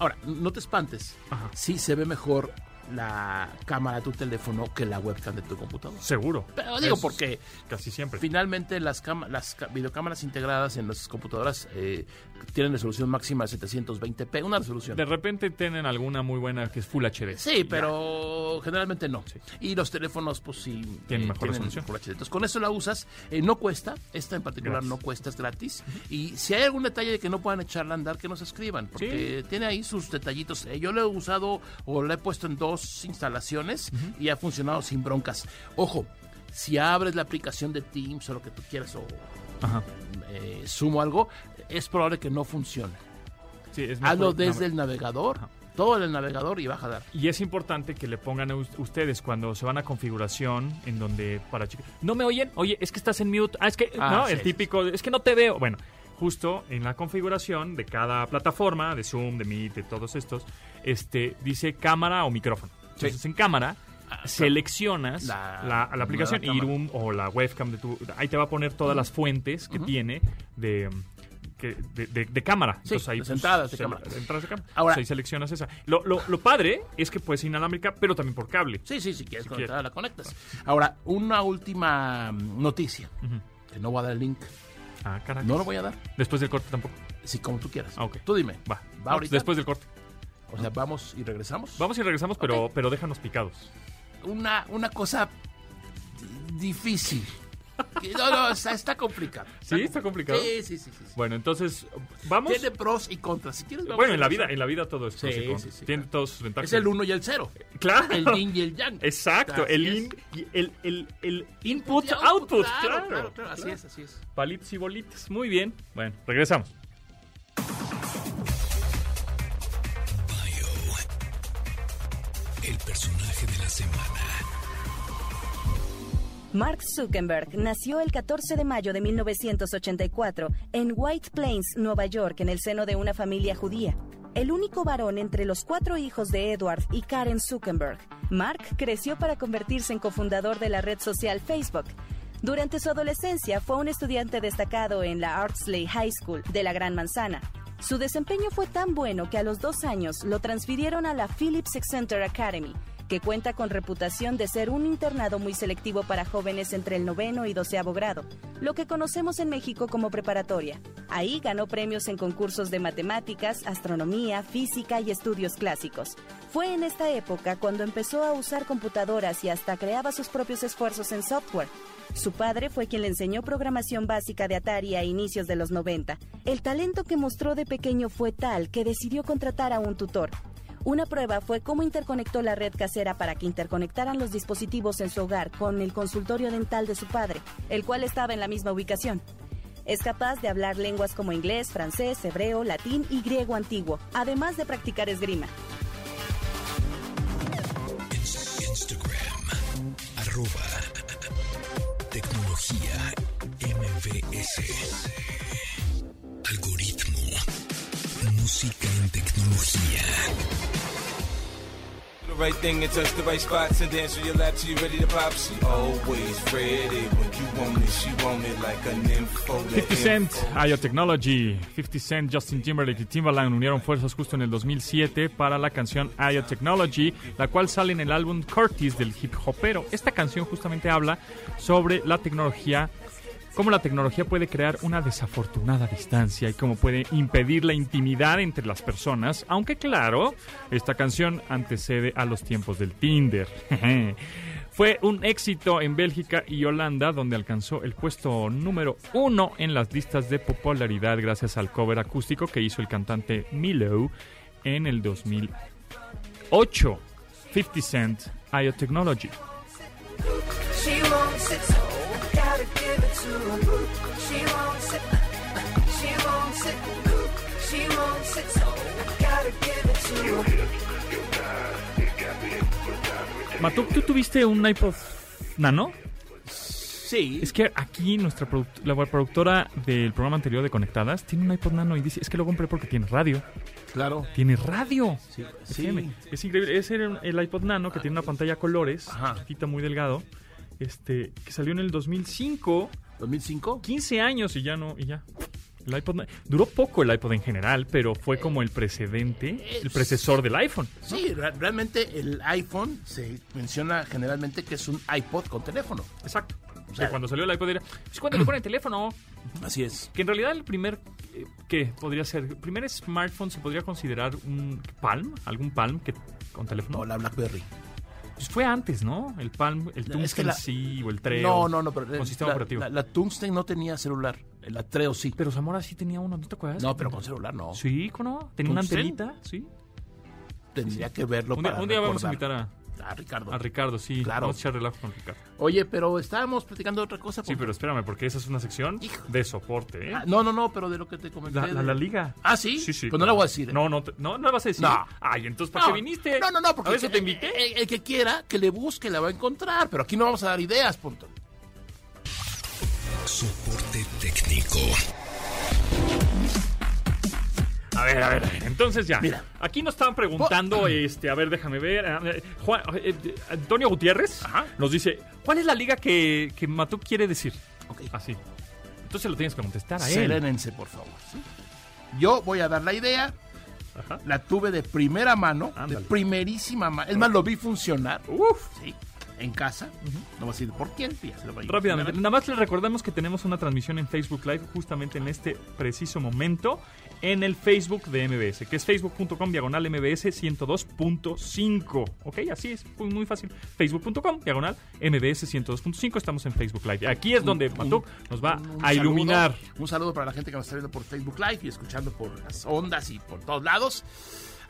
[SPEAKER 6] Ahora, no te espantes.
[SPEAKER 3] Ajá.
[SPEAKER 6] Sí se ve mejor la cámara de tu teléfono que la webcam de tu computadora.
[SPEAKER 3] Seguro.
[SPEAKER 6] Pero digo
[SPEAKER 3] Es
[SPEAKER 6] porque
[SPEAKER 3] Casi siempre.
[SPEAKER 6] finalmente las, las videocámaras integradas en las computadoras eh, tienen resolución máxima de 720p, una resolución.
[SPEAKER 3] De repente tienen alguna muy buena que es Full HD.
[SPEAKER 6] Sí, pero generalmente no. Y los teléfonos, pues sí,
[SPEAKER 3] Tienen mejor resolución.
[SPEAKER 6] Full HD. Entonces, con eso la usas. eh, no cuesta. Esta en particular no cuesta, es gratis. Y si hay algún detalle de que no puedan echarla a andar, que nos escriban. Porque tiene ahí sus detallitos. Eh, yo lo he usado o lo he puesto en dos instalaciones y ha funcionado sin broncas. Ojo, si abres la aplicación de Teams o lo que tú quieras o
[SPEAKER 3] Ajá.
[SPEAKER 6] eh, algo, es probable que no funcione.
[SPEAKER 3] Sí, es
[SPEAKER 6] Hazlo desde el navegador,
[SPEAKER 3] Ajá.
[SPEAKER 6] todo en el navegador y va a jalar.
[SPEAKER 3] Y es importante que le pongan a us- ustedes cuando se van a configuración en donde para chicos. ¿No me oyen? Oye, es que estás en mute. Ah, es que.
[SPEAKER 6] Ah,
[SPEAKER 3] no,
[SPEAKER 6] sí,
[SPEAKER 3] el típico. Es que no te veo. Bueno, justo en la configuración de cada plataforma, de Zoom, de Meet, de todos estos, este dice cámara o micrófono. Entonces, en cámara. Seleccionas
[SPEAKER 6] La-
[SPEAKER 3] la, la, aplicación. Irum o la webcam de tu. Ahí te va a poner todas las fuentes que tiene de, que- de, de- de cámara.
[SPEAKER 6] Sí,
[SPEAKER 3] Entonces ahí
[SPEAKER 6] entradas de
[SPEAKER 3] se-
[SPEAKER 6] cámara.
[SPEAKER 3] entradas de cámara.
[SPEAKER 6] Ahora-
[SPEAKER 3] Entonces ahí seleccionas esa. Lo, lo, lo padre es que puedes inalámbrica, pero también por cable.
[SPEAKER 6] Sí, sí, si quieres
[SPEAKER 3] Si
[SPEAKER 6] conectar,
[SPEAKER 3] quieres.
[SPEAKER 6] la conectas. Ahora, una última mm, noticia. Que no voy a dar el link.
[SPEAKER 3] Ah, caray.
[SPEAKER 6] No lo voy a dar.
[SPEAKER 3] Después del corte tampoco.
[SPEAKER 6] Sí, como tú quieras.
[SPEAKER 3] Ah, ok.
[SPEAKER 6] Tú dime.
[SPEAKER 3] Va.
[SPEAKER 6] ¿Va ahorita?
[SPEAKER 3] Después del corte.
[SPEAKER 6] O sea, vamos y regresamos.
[SPEAKER 3] Vamos y regresamos, pero, pero déjanos picados.
[SPEAKER 6] Una, una cosa difícil. No, no, está, está complicado.
[SPEAKER 3] ¿Sí? ¿Está complicado?
[SPEAKER 6] Sí, sí, sí. sí.
[SPEAKER 3] Bueno, entonces, vamos.
[SPEAKER 6] Tiene pros y contras. Si quieres, vamos
[SPEAKER 3] Bueno, en la vida, en la vida todo es pros
[SPEAKER 6] Sí,
[SPEAKER 3] y contras.
[SPEAKER 6] sí, sí,
[SPEAKER 3] Tiene
[SPEAKER 6] claro.
[SPEAKER 3] todos sus ventajas.
[SPEAKER 6] Es el uno y el cero.
[SPEAKER 3] Claro.
[SPEAKER 6] El yin y el yang.
[SPEAKER 3] Exacto,
[SPEAKER 6] Así
[SPEAKER 3] el, in, y el, el, el input,
[SPEAKER 6] Y
[SPEAKER 3] output.
[SPEAKER 6] Claro,
[SPEAKER 3] Claro,
[SPEAKER 6] claro, claro. Así es, así es.
[SPEAKER 3] Palitos y bolitas. Muy bien. Bueno, regresamos.
[SPEAKER 1] Bio. El personaje de la semana.
[SPEAKER 2] Mark Zuckerberg nació el 14 de mayo de 1984 en White Plains, Nueva York, en el seno de una familia judía. El único varón entre los cuatro hijos de Edward y Karen Zuckerberg, Mark creció para convertirse en cofundador de la red social Facebook. Durante su adolescencia fue un estudiante destacado en la Ardsley High School de la Gran Manzana. Su desempeño fue tan bueno que a los dos años lo transfirieron a la Phillips Center Academy, que cuenta con reputación de ser un internado muy selectivo para jóvenes entre el noveno y doceavo grado, lo que conocemos en México como preparatoria. Ahí ganó premios en concursos de matemáticas, astronomía, física y estudios clásicos. Fue en esta época cuando empezó a usar computadoras y hasta creaba sus propios esfuerzos en software. Su padre fue quien le enseñó programación básica de Atari a inicios de los 90. El talento que mostró de pequeño fue tal que decidió contratar a un tutor. Una prueba fue cómo interconectó la red casera para que interconectaran los dispositivos en su hogar con el consultorio dental de su padre, el cual estaba en la misma ubicación. Es capaz de hablar lenguas como inglés, francés, hebreo, latín y griego antiguo, además de practicar esgrima.
[SPEAKER 1] Ins- Instagram. Arroba. Tecnología. MVS. Algoritmo. Música en tecnología.
[SPEAKER 7] Right thing and touch the right spots and dance on your lap till you're ready to pop. She always ready when you want it. She want it like a nympho.
[SPEAKER 3] 50 Cent, IO Technology. 50 Cent, Justin Timberlake y Timbaland unieron fuerzas justo en el 2007 para la canción IO Technology, la cual sale en el álbum Curtis del hip hopero. Esta canción justamente habla sobre la tecnología, cómo la tecnología puede crear una desafortunada distancia y cómo puede impedir la intimidad entre las personas, aunque claro, esta canción antecede a los tiempos del Tinder. Fue un éxito en Bélgica y Holanda, donde alcanzó el puesto número uno en las listas de popularidad gracias al cover acústico que hizo el cantante Milo en el 2008. 50 Cent, IO Technology.
[SPEAKER 8] Give it to her. She wants it, she wants it, she wants it, so gotta give it to her.
[SPEAKER 3] Matuk, ¿tú tuviste un iPod Nano?
[SPEAKER 6] Sí.
[SPEAKER 3] Es que aquí nuestra product- la productora del programa anterior de Conectadas tiene un iPod Nano y dice, es que lo compré porque tiene radio.
[SPEAKER 6] Claro.
[SPEAKER 3] Tiene radio.
[SPEAKER 6] Sí.
[SPEAKER 3] Es increíble. Ese era el iPod Nano que tiene una pantalla a colores,
[SPEAKER 6] Ajá.
[SPEAKER 3] chiquita, muy delgado, este, que salió en el 2005.
[SPEAKER 6] 2005.
[SPEAKER 3] 15 años y ya no, y ya. El iPod duró poco el iPod en general, pero fue como el precedente, el predecesor del iPhone.
[SPEAKER 6] Sí, re- realmente el iPhone se menciona generalmente que es un iPod con teléfono.
[SPEAKER 3] Exacto. O
[SPEAKER 6] sea,
[SPEAKER 3] cuando salió el iPod era, pues cuando le ponen teléfono.
[SPEAKER 6] Así es.
[SPEAKER 3] Que en realidad el primer, eh, ¿qué podría ser? El primer smartphone se podría considerar un Palm, algún Palm que con teléfono.
[SPEAKER 6] No, la BlackBerry.
[SPEAKER 3] Pues fue antes, ¿no? El Palm, el
[SPEAKER 6] Es que
[SPEAKER 3] Tungsten
[SPEAKER 6] la-
[SPEAKER 3] sí, o el Treo.
[SPEAKER 6] No, no, no, pero
[SPEAKER 3] Con
[SPEAKER 6] eh,
[SPEAKER 3] sistema
[SPEAKER 6] la,
[SPEAKER 3] operativo.
[SPEAKER 6] La, la Tungsten no tenía celular. La Treo sí.
[SPEAKER 3] Pero Zamora sí tenía uno, ¿no te acuerdas?
[SPEAKER 6] No, pero con celular no.
[SPEAKER 3] Sí, ¿cómo no? Tenía una
[SPEAKER 6] ¿Tungsten?
[SPEAKER 3] antenita, sí.
[SPEAKER 6] Tendría que verlo
[SPEAKER 3] Un día,
[SPEAKER 6] para
[SPEAKER 3] un día vamos a invitar a,
[SPEAKER 6] a Ricardo.
[SPEAKER 3] a Ricardo, sí.
[SPEAKER 6] Claro.
[SPEAKER 3] Vamos a echar relajo con Ricardo.
[SPEAKER 6] Oye, pero estábamos platicando de otra cosa.
[SPEAKER 3] Sí, pero espérame, porque esa es una sección
[SPEAKER 6] Hijo.
[SPEAKER 3] de soporte, ¿eh?
[SPEAKER 6] Ah, no, no, no, pero de lo que te comenté.
[SPEAKER 3] La, la,
[SPEAKER 6] de-
[SPEAKER 3] la liga.
[SPEAKER 6] Ah, ¿sí?
[SPEAKER 3] Sí, sí.
[SPEAKER 6] Pues no la voy a decir. ¿eh?
[SPEAKER 3] No, no, te- no, no la vas a decir.
[SPEAKER 6] No.
[SPEAKER 3] Ay, entonces, ¿para
[SPEAKER 6] No,
[SPEAKER 3] qué viniste?
[SPEAKER 6] No, no, no, porque
[SPEAKER 3] ¿A eso te invité?
[SPEAKER 6] El, el que quiera que le busque la va a encontrar, pero aquí no vamos a dar ideas, punto.
[SPEAKER 1] Soporte técnico.
[SPEAKER 3] A ver, a ver, a ver. Entonces ya.
[SPEAKER 6] Mira.
[SPEAKER 3] Aquí nos estaban preguntando, este, a ver, déjame ver. eh, Juan- eh, Antonio Gutiérrez
[SPEAKER 6] Ajá.
[SPEAKER 3] nos dice, ¿cuál es la liga que, que Matuk quiere decir?
[SPEAKER 6] Ok.
[SPEAKER 3] Así. Entonces lo tienes que contestar a él.
[SPEAKER 6] Serénense, por favor. ¿sí? Yo voy a dar la idea.
[SPEAKER 3] Ajá.
[SPEAKER 6] La tuve de primera mano,
[SPEAKER 3] Ándale.
[SPEAKER 6] de primerísima mano. Es más, lo vi funcionar.
[SPEAKER 3] Uf.
[SPEAKER 6] Sí, en casa. No voy a decir por quién, ya se lo voy a
[SPEAKER 3] Rápidamente, nada más les recordamos que tenemos una transmisión en Facebook Live justamente en este preciso momento en el Facebook de MBS, que es facebook.com diagonal MBS 102.5. Ok, así es, muy, muy fácil. Facebook.com diagonal MBS 102.5. Estamos en Facebook Live. Aquí es donde Matuk nos va
[SPEAKER 6] Un
[SPEAKER 3] a iluminar.
[SPEAKER 6] saludo, un saludo para la gente que nos está viendo por Facebook Live y escuchando por las ondas y por todos lados.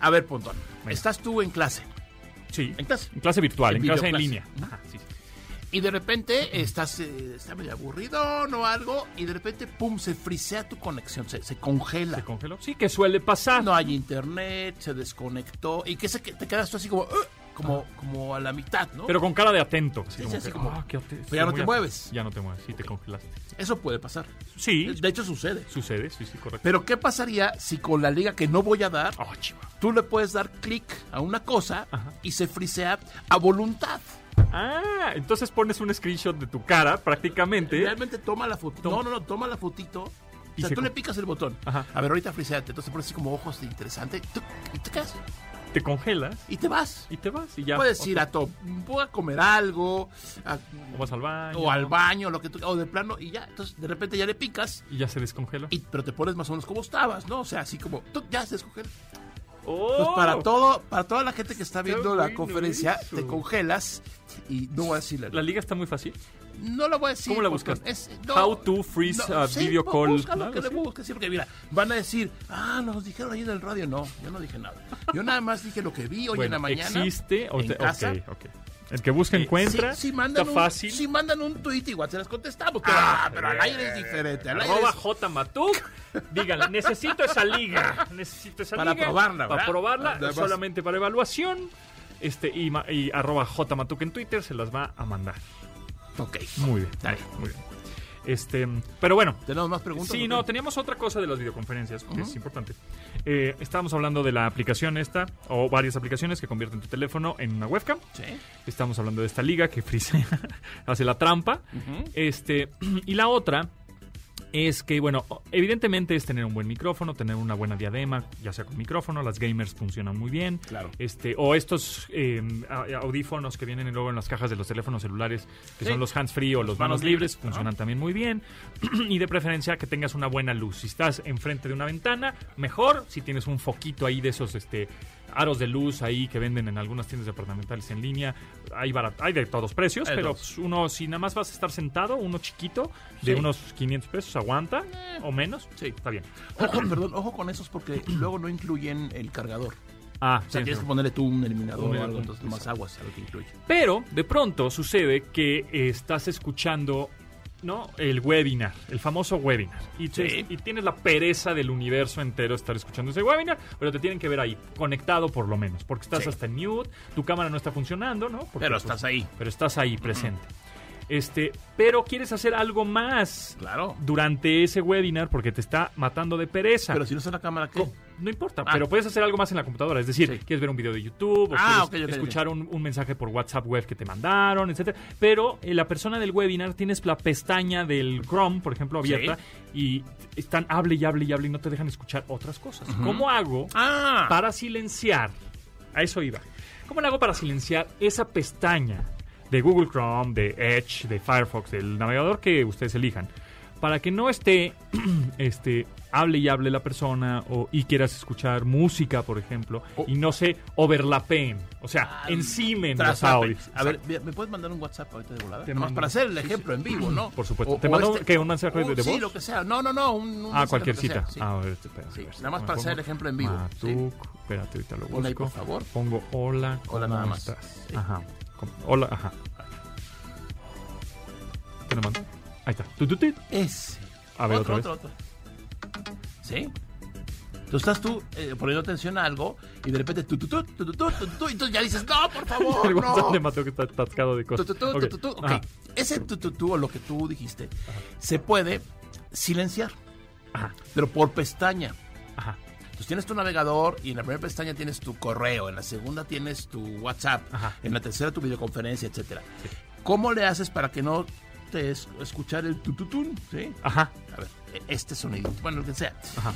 [SPEAKER 6] A ver, Pontón, estás tú en clase,
[SPEAKER 3] Sí,
[SPEAKER 6] en clase.
[SPEAKER 3] en clase virtual,
[SPEAKER 6] En
[SPEAKER 3] en, clase en línea. Ajá, sí.
[SPEAKER 6] Y de repente estás eh, está medio aburrido o algo y de repente, pum, se frisea tu conexión, se, se congela.
[SPEAKER 3] ¿Se congeló? Sí, que suele pasar.
[SPEAKER 6] No hay internet, se desconectó y que se, que te quedas tú así como, "Ugh", como, como a la mitad, ¿no?
[SPEAKER 3] Pero con cara de atento. Así
[SPEAKER 6] Sí,
[SPEAKER 3] como
[SPEAKER 6] sí, así
[SPEAKER 3] que,
[SPEAKER 6] como-
[SPEAKER 3] "Ah, qué ate-
[SPEAKER 6] Pero ya no te mueves.
[SPEAKER 3] Ya no te mueves, sí, te congelaste.
[SPEAKER 6] Eso puede pasar.
[SPEAKER 3] Sí,
[SPEAKER 6] De hecho, sucede.
[SPEAKER 3] sucede, sí, sí, correcto.
[SPEAKER 6] Pero ¿qué pasaría si con la liga que no voy a dar,
[SPEAKER 3] Oh, chiva.
[SPEAKER 6] tú le puedes dar clic a una cosa
[SPEAKER 3] Ajá.
[SPEAKER 6] y se frisea a voluntad?
[SPEAKER 3] Ah, entonces pones un screenshot de tu cara prácticamente.
[SPEAKER 6] Realmente toma la fotito.
[SPEAKER 3] Toma.
[SPEAKER 6] No, no, no, toma la fotito. O sea,
[SPEAKER 3] se
[SPEAKER 6] tú le picas el botón.
[SPEAKER 3] Ajá.
[SPEAKER 6] A ver, ahorita friseate. Entonces pones así como ojos de interesante. Y te quedas.
[SPEAKER 3] Te congelas
[SPEAKER 6] Y te vas.
[SPEAKER 3] y te vas y ya.
[SPEAKER 6] Puedes ir a, to voy a comer algo. a-
[SPEAKER 3] O vas al baño.
[SPEAKER 6] o al baño, lo que tú, o de plano, y ya. Entonces, de repente ya le picas.
[SPEAKER 3] Y ya se descongela.
[SPEAKER 6] Y, pero te pones más o menos como estabas, ¿no? O sea, así como, tú ya se descongela.
[SPEAKER 3] ¡Oh!
[SPEAKER 6] Para todo, para toda la gente que está viendo la conferencia,
[SPEAKER 3] eso.
[SPEAKER 6] te congelas y no voy a decir la,
[SPEAKER 3] La liga está muy fácil.
[SPEAKER 6] No lo voy a decir.
[SPEAKER 3] ¿Cómo la
[SPEAKER 6] es- no,
[SPEAKER 3] How to freeze a video
[SPEAKER 6] bú-
[SPEAKER 3] call.
[SPEAKER 6] Búscalo, que
[SPEAKER 3] así.
[SPEAKER 6] busques, sí, porque mira, van a decir, ah, nos dijeron ahí en el radio. No, yo no dije nada. Yo nada más dije lo que vi hoy en
[SPEAKER 3] bueno,
[SPEAKER 6] la mañana.
[SPEAKER 3] existe.
[SPEAKER 6] en
[SPEAKER 3] te-
[SPEAKER 6] casa.
[SPEAKER 3] ok, ok. El que busca encuentra.
[SPEAKER 6] Si, si mandan
[SPEAKER 3] está
[SPEAKER 6] un,
[SPEAKER 3] fácil.
[SPEAKER 6] Si mandan un tweet, igual se las contestamos. Pero, ah, pero al aire es diferente. Al aire
[SPEAKER 3] Arroba
[SPEAKER 6] es-
[SPEAKER 3] J Matuk. Díganle, necesito esa liga. Necesito esa
[SPEAKER 6] Para
[SPEAKER 3] liga.
[SPEAKER 6] probarla,
[SPEAKER 3] Para probarla,
[SPEAKER 6] Nada más.
[SPEAKER 3] solamente para evaluación. Este, y, y arroba J Matuk en Twitter se las va a mandar.
[SPEAKER 6] Ok.
[SPEAKER 3] Muy bien.
[SPEAKER 6] Bien.
[SPEAKER 3] Muy bien. Este, pero bueno.
[SPEAKER 6] ¿Tenemos más preguntas?
[SPEAKER 3] Sí, no, teníamos otra cosa de las videoconferencias, que es importante. Eh, estábamos hablando de la aplicación esta, o varias aplicaciones que convierten tu teléfono en una webcam.
[SPEAKER 6] Sí.
[SPEAKER 3] Estamos hablando de esta liga que frisea, hace la trampa. Este, y la otra es que, bueno, evidentemente es tener un buen micrófono, tener una buena diadema, ya sea con micrófono, las gamers funcionan muy bien.
[SPEAKER 6] Claro.
[SPEAKER 3] Este, o estos eh, a- audífonos que vienen luego en las cajas de los teléfonos celulares, que
[SPEAKER 6] Sí.
[SPEAKER 3] son los hands-free o los manos
[SPEAKER 6] manos
[SPEAKER 3] libres,
[SPEAKER 6] libres,
[SPEAKER 3] funcionan también muy bien. y de preferencia que tengas una buena luz. Si estás enfrente de una ventana, mejor. Si tienes un foquito ahí de esos, este aros de luz ahí que venden en algunas tiendas departamentales en línea. Hay, barat- hay de todos precios,
[SPEAKER 6] Hay
[SPEAKER 3] pero pues, uno, si nada más vas a estar sentado, uno chiquito, de
[SPEAKER 6] Sí.
[SPEAKER 3] unos 500 pesos, aguanta, o menos.
[SPEAKER 6] Sí.
[SPEAKER 3] Está bien.
[SPEAKER 6] Ojo, perdón, ojo con esos porque luego no incluyen el cargador.
[SPEAKER 3] Ah,
[SPEAKER 6] O sea,
[SPEAKER 3] sí,
[SPEAKER 6] tienes
[SPEAKER 3] sí.
[SPEAKER 6] que ponerle tú un eliminador
[SPEAKER 3] Un
[SPEAKER 6] o algo, entonces más aguas a lo que incluye.
[SPEAKER 3] Pero de pronto sucede que eh, estás escuchando ¿no? el webinar, el famoso webinar. Y, te-
[SPEAKER 6] Sí.
[SPEAKER 3] y tienes la pereza del universo entero estar escuchando ese webinar, pero te tienen que ver ahí, conectado por lo menos, porque estás
[SPEAKER 6] Sí.
[SPEAKER 3] hasta en mute, tu cámara no está funcionando, ¿no? Porque,
[SPEAKER 6] Pero
[SPEAKER 3] pues,
[SPEAKER 6] estás ahí.
[SPEAKER 3] Pero estás ahí presente. Este, pero quieres hacer algo más
[SPEAKER 6] Claro.
[SPEAKER 3] durante ese webinar porque te está matando de pereza.
[SPEAKER 6] Pero si no está la cámara, ¿qué?
[SPEAKER 3] No importa,
[SPEAKER 6] Ah.
[SPEAKER 3] pero puedes hacer algo más en la computadora. Es decir,
[SPEAKER 6] Sí.
[SPEAKER 3] quieres ver un video de YouTube, o
[SPEAKER 6] Ah,
[SPEAKER 3] escuchar Un, un mensaje por WhatsApp web que te mandaron, etcétera. Pero eh, la persona del webinar tienes la pestaña del Chrome, por ejemplo, abierta y están hable y hable y hable y no te dejan escuchar otras cosas. ¿Cómo hago
[SPEAKER 6] Ah,
[SPEAKER 3] para silenciar? A eso iba. ¿Cómo le hago para silenciar esa pestaña de Google Chrome, de Edge, de Firefox, del navegador que ustedes elijan? Para que no esté, este, hable y hable la persona o, y quieras escuchar música, por ejemplo, y no se overlapeen, o sea, encimen los audios.
[SPEAKER 6] A ver, ¿me puedes mandar un WhatsApp ahorita de volada?
[SPEAKER 3] Mando.
[SPEAKER 6] para hacer el ejemplo en vivo, ¿no?
[SPEAKER 3] Por supuesto.
[SPEAKER 6] O-
[SPEAKER 3] ¿Te
[SPEAKER 6] o
[SPEAKER 3] mando
[SPEAKER 6] este-
[SPEAKER 3] qué, un mensaje de- de
[SPEAKER 6] Sí,
[SPEAKER 3] voz?
[SPEAKER 6] lo que sea. No, no, no. Un, un
[SPEAKER 3] Ah, cualquier
[SPEAKER 6] que
[SPEAKER 3] cita.
[SPEAKER 6] sí.
[SPEAKER 3] Ah, a ver, espera,
[SPEAKER 6] Sí, nada más para hacer el ejemplo en vivo,
[SPEAKER 3] Matuk, espérate, ahorita lo busco.
[SPEAKER 6] Ahí, por favor.
[SPEAKER 3] Pongo hola, ¿cómo
[SPEAKER 6] Hola, nada más.
[SPEAKER 3] estás?
[SPEAKER 6] Sí.
[SPEAKER 3] Ajá. Hola, ajá. ¿Qué le mando? Ahí está. Tu, tu, tu.
[SPEAKER 6] Ese.
[SPEAKER 3] A ver,
[SPEAKER 6] otro,
[SPEAKER 3] otra
[SPEAKER 6] otro, otro. ¿Sí? Entonces estás tú eh, poniendo atención a algo y de repente tú, tú, tú, tú, tú, tú, tú, tú, y entonces ya dices, no, por favor,
[SPEAKER 3] El WhatsApp de Mateo que está atascado de cosas.
[SPEAKER 6] tu, tu,
[SPEAKER 3] Ok.
[SPEAKER 6] tu, tu, tu. Ok.
[SPEAKER 3] Ajá.
[SPEAKER 6] Ese tu, tu, tu, o lo que tú dijiste se puede silenciar,
[SPEAKER 3] Ajá.
[SPEAKER 6] pero por pestaña.
[SPEAKER 3] Ajá.
[SPEAKER 6] Entonces tienes tu navegador y en la primera pestaña tienes tu correo, en la segunda tienes tu WhatsApp,
[SPEAKER 3] Ajá.
[SPEAKER 6] en la tercera tu videoconferencia, etcétera. ¿Cómo le haces para que no te es- escuchar el tututún? ¿Sí?
[SPEAKER 3] Ajá.
[SPEAKER 6] A ver, e- este sonido, bueno, lo que sea.
[SPEAKER 3] Ajá.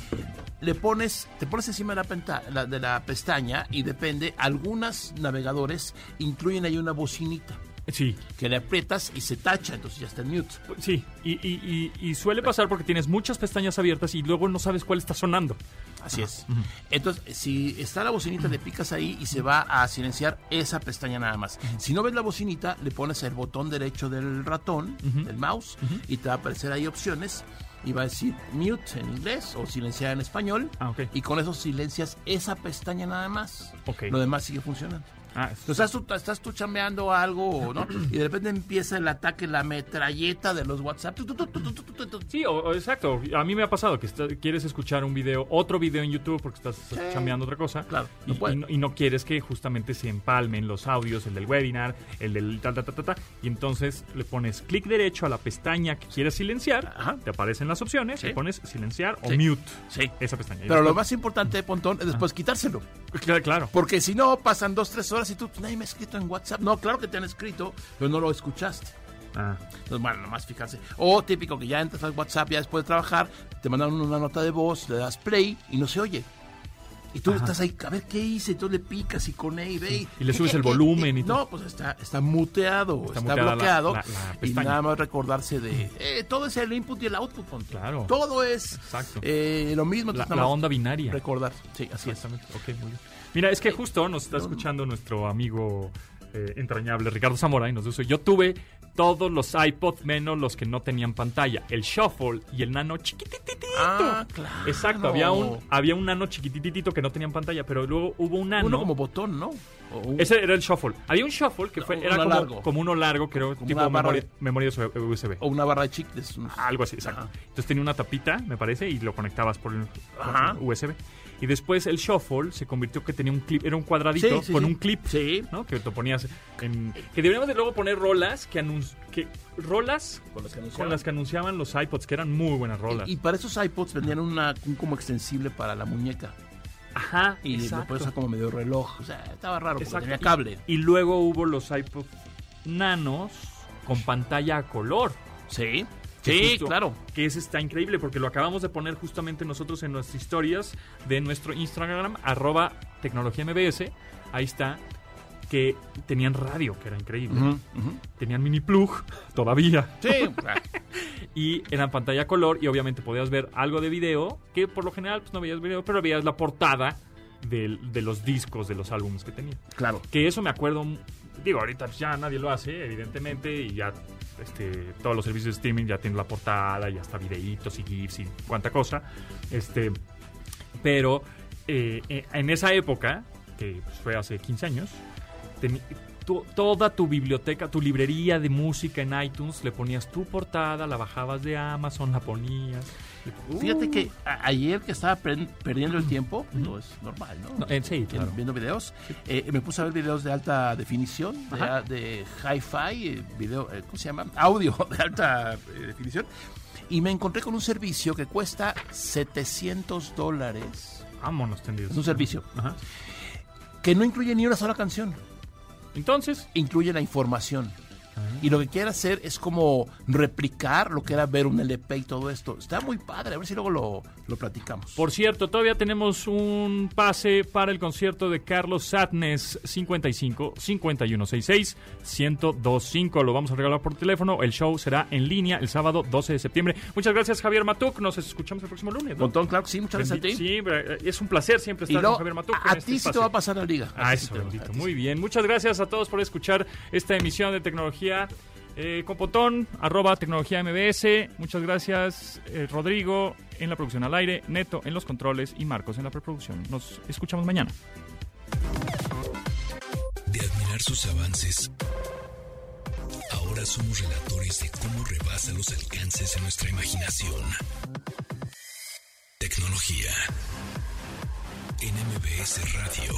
[SPEAKER 6] Le pones, te pones encima de la, penta- la- de la pestaña y depende, algunos navegadores incluyen ahí una bocinita
[SPEAKER 3] Sí.
[SPEAKER 6] que le aprietas y se tacha, entonces ya está en mute.
[SPEAKER 3] Sí, y, y- y- y suele pasar porque tienes muchas pestañas abiertas y luego no sabes cuál está sonando.
[SPEAKER 6] Así es. Entonces, si está la bocinita, le picas ahí y se va a silenciar esa pestaña nada más. Si no ves la bocinita, le pones el botón derecho del ratón, del mouse, y te va a aparecer ahí opciones. Y va a decir mute en inglés o silenciar en español.
[SPEAKER 3] Ah, ok.
[SPEAKER 6] Y con eso silencias esa pestaña nada más.
[SPEAKER 3] Ok.
[SPEAKER 6] Lo demás sigue funcionando.
[SPEAKER 3] Ah,
[SPEAKER 6] Entonces, estás tú, estás tú chambeando algo, ¿no? Y de repente empieza el ataque, la metralleta de los WhatsApp.
[SPEAKER 3] Sí, o, o exacto. A mí me ha pasado que está- quieres escuchar un video, otro video en YouTube porque estás chambeando otra cosa.
[SPEAKER 6] Claro,
[SPEAKER 3] Y
[SPEAKER 6] no
[SPEAKER 3] y
[SPEAKER 6] puede.
[SPEAKER 3] no, y no quieres que justamente se empalmen los audios, el del webinar, el del ta, ta, ta, ta, ta. Y entonces le pones clic derecho a la pestaña que quieres silenciar.
[SPEAKER 6] Ajá.
[SPEAKER 3] Te aparecen las opciones.
[SPEAKER 6] Sí.
[SPEAKER 3] Le pones silenciar o
[SPEAKER 6] Sí.
[SPEAKER 3] mute.
[SPEAKER 6] Sí.
[SPEAKER 3] Esa pestaña. Y
[SPEAKER 6] Pero lo más importante, Pontón, es después quitárselo.
[SPEAKER 3] Claro, claro.
[SPEAKER 6] Porque si no, pasan dos, tres horas y tú, nadie me ha escrito en WhatsApp. No, claro que te han escrito, pero no lo escuchaste.
[SPEAKER 3] Ah.
[SPEAKER 6] Entonces, bueno, nomás fijarse. O típico que ya entras al WhatsApp ya después de trabajar, te mandan una nota de voz, le das play y no se oye. Y tú estás ahí, a ver qué hice, y tú le picas y con E y
[SPEAKER 3] le subes el volumen y todo.
[SPEAKER 6] No, pues está, está muteado,
[SPEAKER 3] Está
[SPEAKER 6] está,
[SPEAKER 3] muteada la-
[SPEAKER 6] bloqueado.
[SPEAKER 3] la- la
[SPEAKER 6] y nada más recordarse de. eh, todo es el input y el output.
[SPEAKER 3] Claro.
[SPEAKER 6] Todo es eh, lo mismo.
[SPEAKER 3] La,
[SPEAKER 6] entonces
[SPEAKER 3] la onda binaria.
[SPEAKER 6] Recordar. Sí, así es.
[SPEAKER 3] Exactamente. Ok, muy bien. Mira, es que justo nos está escuchando nuestro amigo eh, entrañable Ricardo Zamora y nos dice, yo tuve todos los iPods menos los que no tenían pantalla, el Shuffle y el Nano chiquititito.
[SPEAKER 6] Ah, claro.
[SPEAKER 3] Exacto, había un había un Nano chiquititito que no tenían pantalla, pero luego hubo un Nano.
[SPEAKER 6] Uno como botón, ¿no? Un-
[SPEAKER 3] Ese era el Shuffle. Había un Shuffle que fue, era como,
[SPEAKER 6] largo.
[SPEAKER 3] como uno largo, creo,
[SPEAKER 6] Como
[SPEAKER 3] tipo memoria, USB.
[SPEAKER 6] o una barra de unos-
[SPEAKER 3] Algo así, exacto.
[SPEAKER 6] Ajá.
[SPEAKER 3] Entonces tenía una tapita, me parece, y lo conectabas por
[SPEAKER 6] Ajá.
[SPEAKER 3] USB. Y después el shuffle se convirtió que tenía un clip, era un cuadradito
[SPEAKER 6] Sí, sí,
[SPEAKER 3] con
[SPEAKER 6] sí.
[SPEAKER 3] un clip,
[SPEAKER 6] Sí.
[SPEAKER 3] ¿no? Que te ponías en... Que deberíamos de luego poner rolas que anun- que rolas
[SPEAKER 6] Con las que
[SPEAKER 3] con
[SPEAKER 6] anunciaban.
[SPEAKER 3] las que anunciaban los iPods, que eran muy buenas rolas.
[SPEAKER 6] Y, y para esos iPods vendían una, un como extensible para la muñeca.
[SPEAKER 3] Ajá,
[SPEAKER 6] Y
[SPEAKER 3] exacto.
[SPEAKER 6] puedes usar como medio reloj. O sea, estaba raro porque
[SPEAKER 3] Exacto.
[SPEAKER 6] tenía cable.
[SPEAKER 3] Y, y luego hubo los iPods nanos con pantalla a color.
[SPEAKER 6] Sí. Sí,
[SPEAKER 3] justo-
[SPEAKER 6] claro.
[SPEAKER 3] Que ese está increíble porque lo acabamos de poner justamente nosotros en nuestras historias de nuestro Instagram, arroba tecnología MBS. Ahí está. Que tenían radio, que era increíble. Tenían mini plug, todavía.
[SPEAKER 6] Sí.
[SPEAKER 3] Y eran pantalla color y obviamente podías ver algo de video, que por lo general pues, no veías video, pero veías la portada del- de los discos, de los álbumes que tenía.
[SPEAKER 6] claro.
[SPEAKER 3] Que eso me acuerdo, digo, ahorita ya nadie lo hace, evidentemente, y ya este, todos los servicios de streaming ya tienen la portada, y hasta videitos y GIFs y cuánta cosa. Este, pero eh, eh, en esa época, que pues, fue hace 15 años, toda tu biblioteca, tu librería de música en iTunes, le ponías tu portada, la bajabas de Amazon, la ponías.
[SPEAKER 6] Fíjate que ayer que estaba per- perdiendo el tiempo, no es normal, ¿no?
[SPEAKER 3] No, eh, sí, claro.
[SPEAKER 6] Viendo videos, eh, me puse a ver videos de alta definición, de,
[SPEAKER 3] Ajá.
[SPEAKER 6] de hi-fi, eh, video, ¿cómo se llama? Audio de alta definición. Y me encontré con un servicio que cuesta 700 dólares.
[SPEAKER 3] Vámonos tendidos.
[SPEAKER 6] Es un servicio
[SPEAKER 3] Ajá.
[SPEAKER 6] que no incluye ni una sola canción.
[SPEAKER 3] Entonces,
[SPEAKER 6] incluye la información. Y lo que quiere hacer es como replicar lo que era ver un LP y todo esto. Está muy padre, a ver si luego lo, lo platicamos.
[SPEAKER 3] Por cierto, todavía tenemos un pase para el concierto de Carlos Satnes 55 5166 1025. Lo vamos a regalar por teléfono. El show será en línea el sábado 12 de septiembre. Muchas gracias, Javier Matuk. Nos escuchamos el próximo lunes. ¿no?
[SPEAKER 6] Montón, claro que sí, muchas gracias a ti.
[SPEAKER 3] Sí, es un placer siempre
[SPEAKER 6] y
[SPEAKER 3] estar
[SPEAKER 6] luego,
[SPEAKER 3] con Javier Matuk.
[SPEAKER 6] a,
[SPEAKER 3] este
[SPEAKER 6] ti sí te va a pasar la liga.
[SPEAKER 3] Ah, eso, bendito. Muy bien. Muchas gracias a todos por escuchar esta emisión de Tecnología. Eh, Compotón, arroba Tecnología MBS. Muchas gracias, eh, Rodrigo, en la producción al aire, Neto en los controles y Marcos en la preproducción. Nos escuchamos mañana.
[SPEAKER 1] De admirar sus avances, ahora somos relatores de cómo rebasa los alcances de nuestra imaginación. Tecnología. En MBS Radio.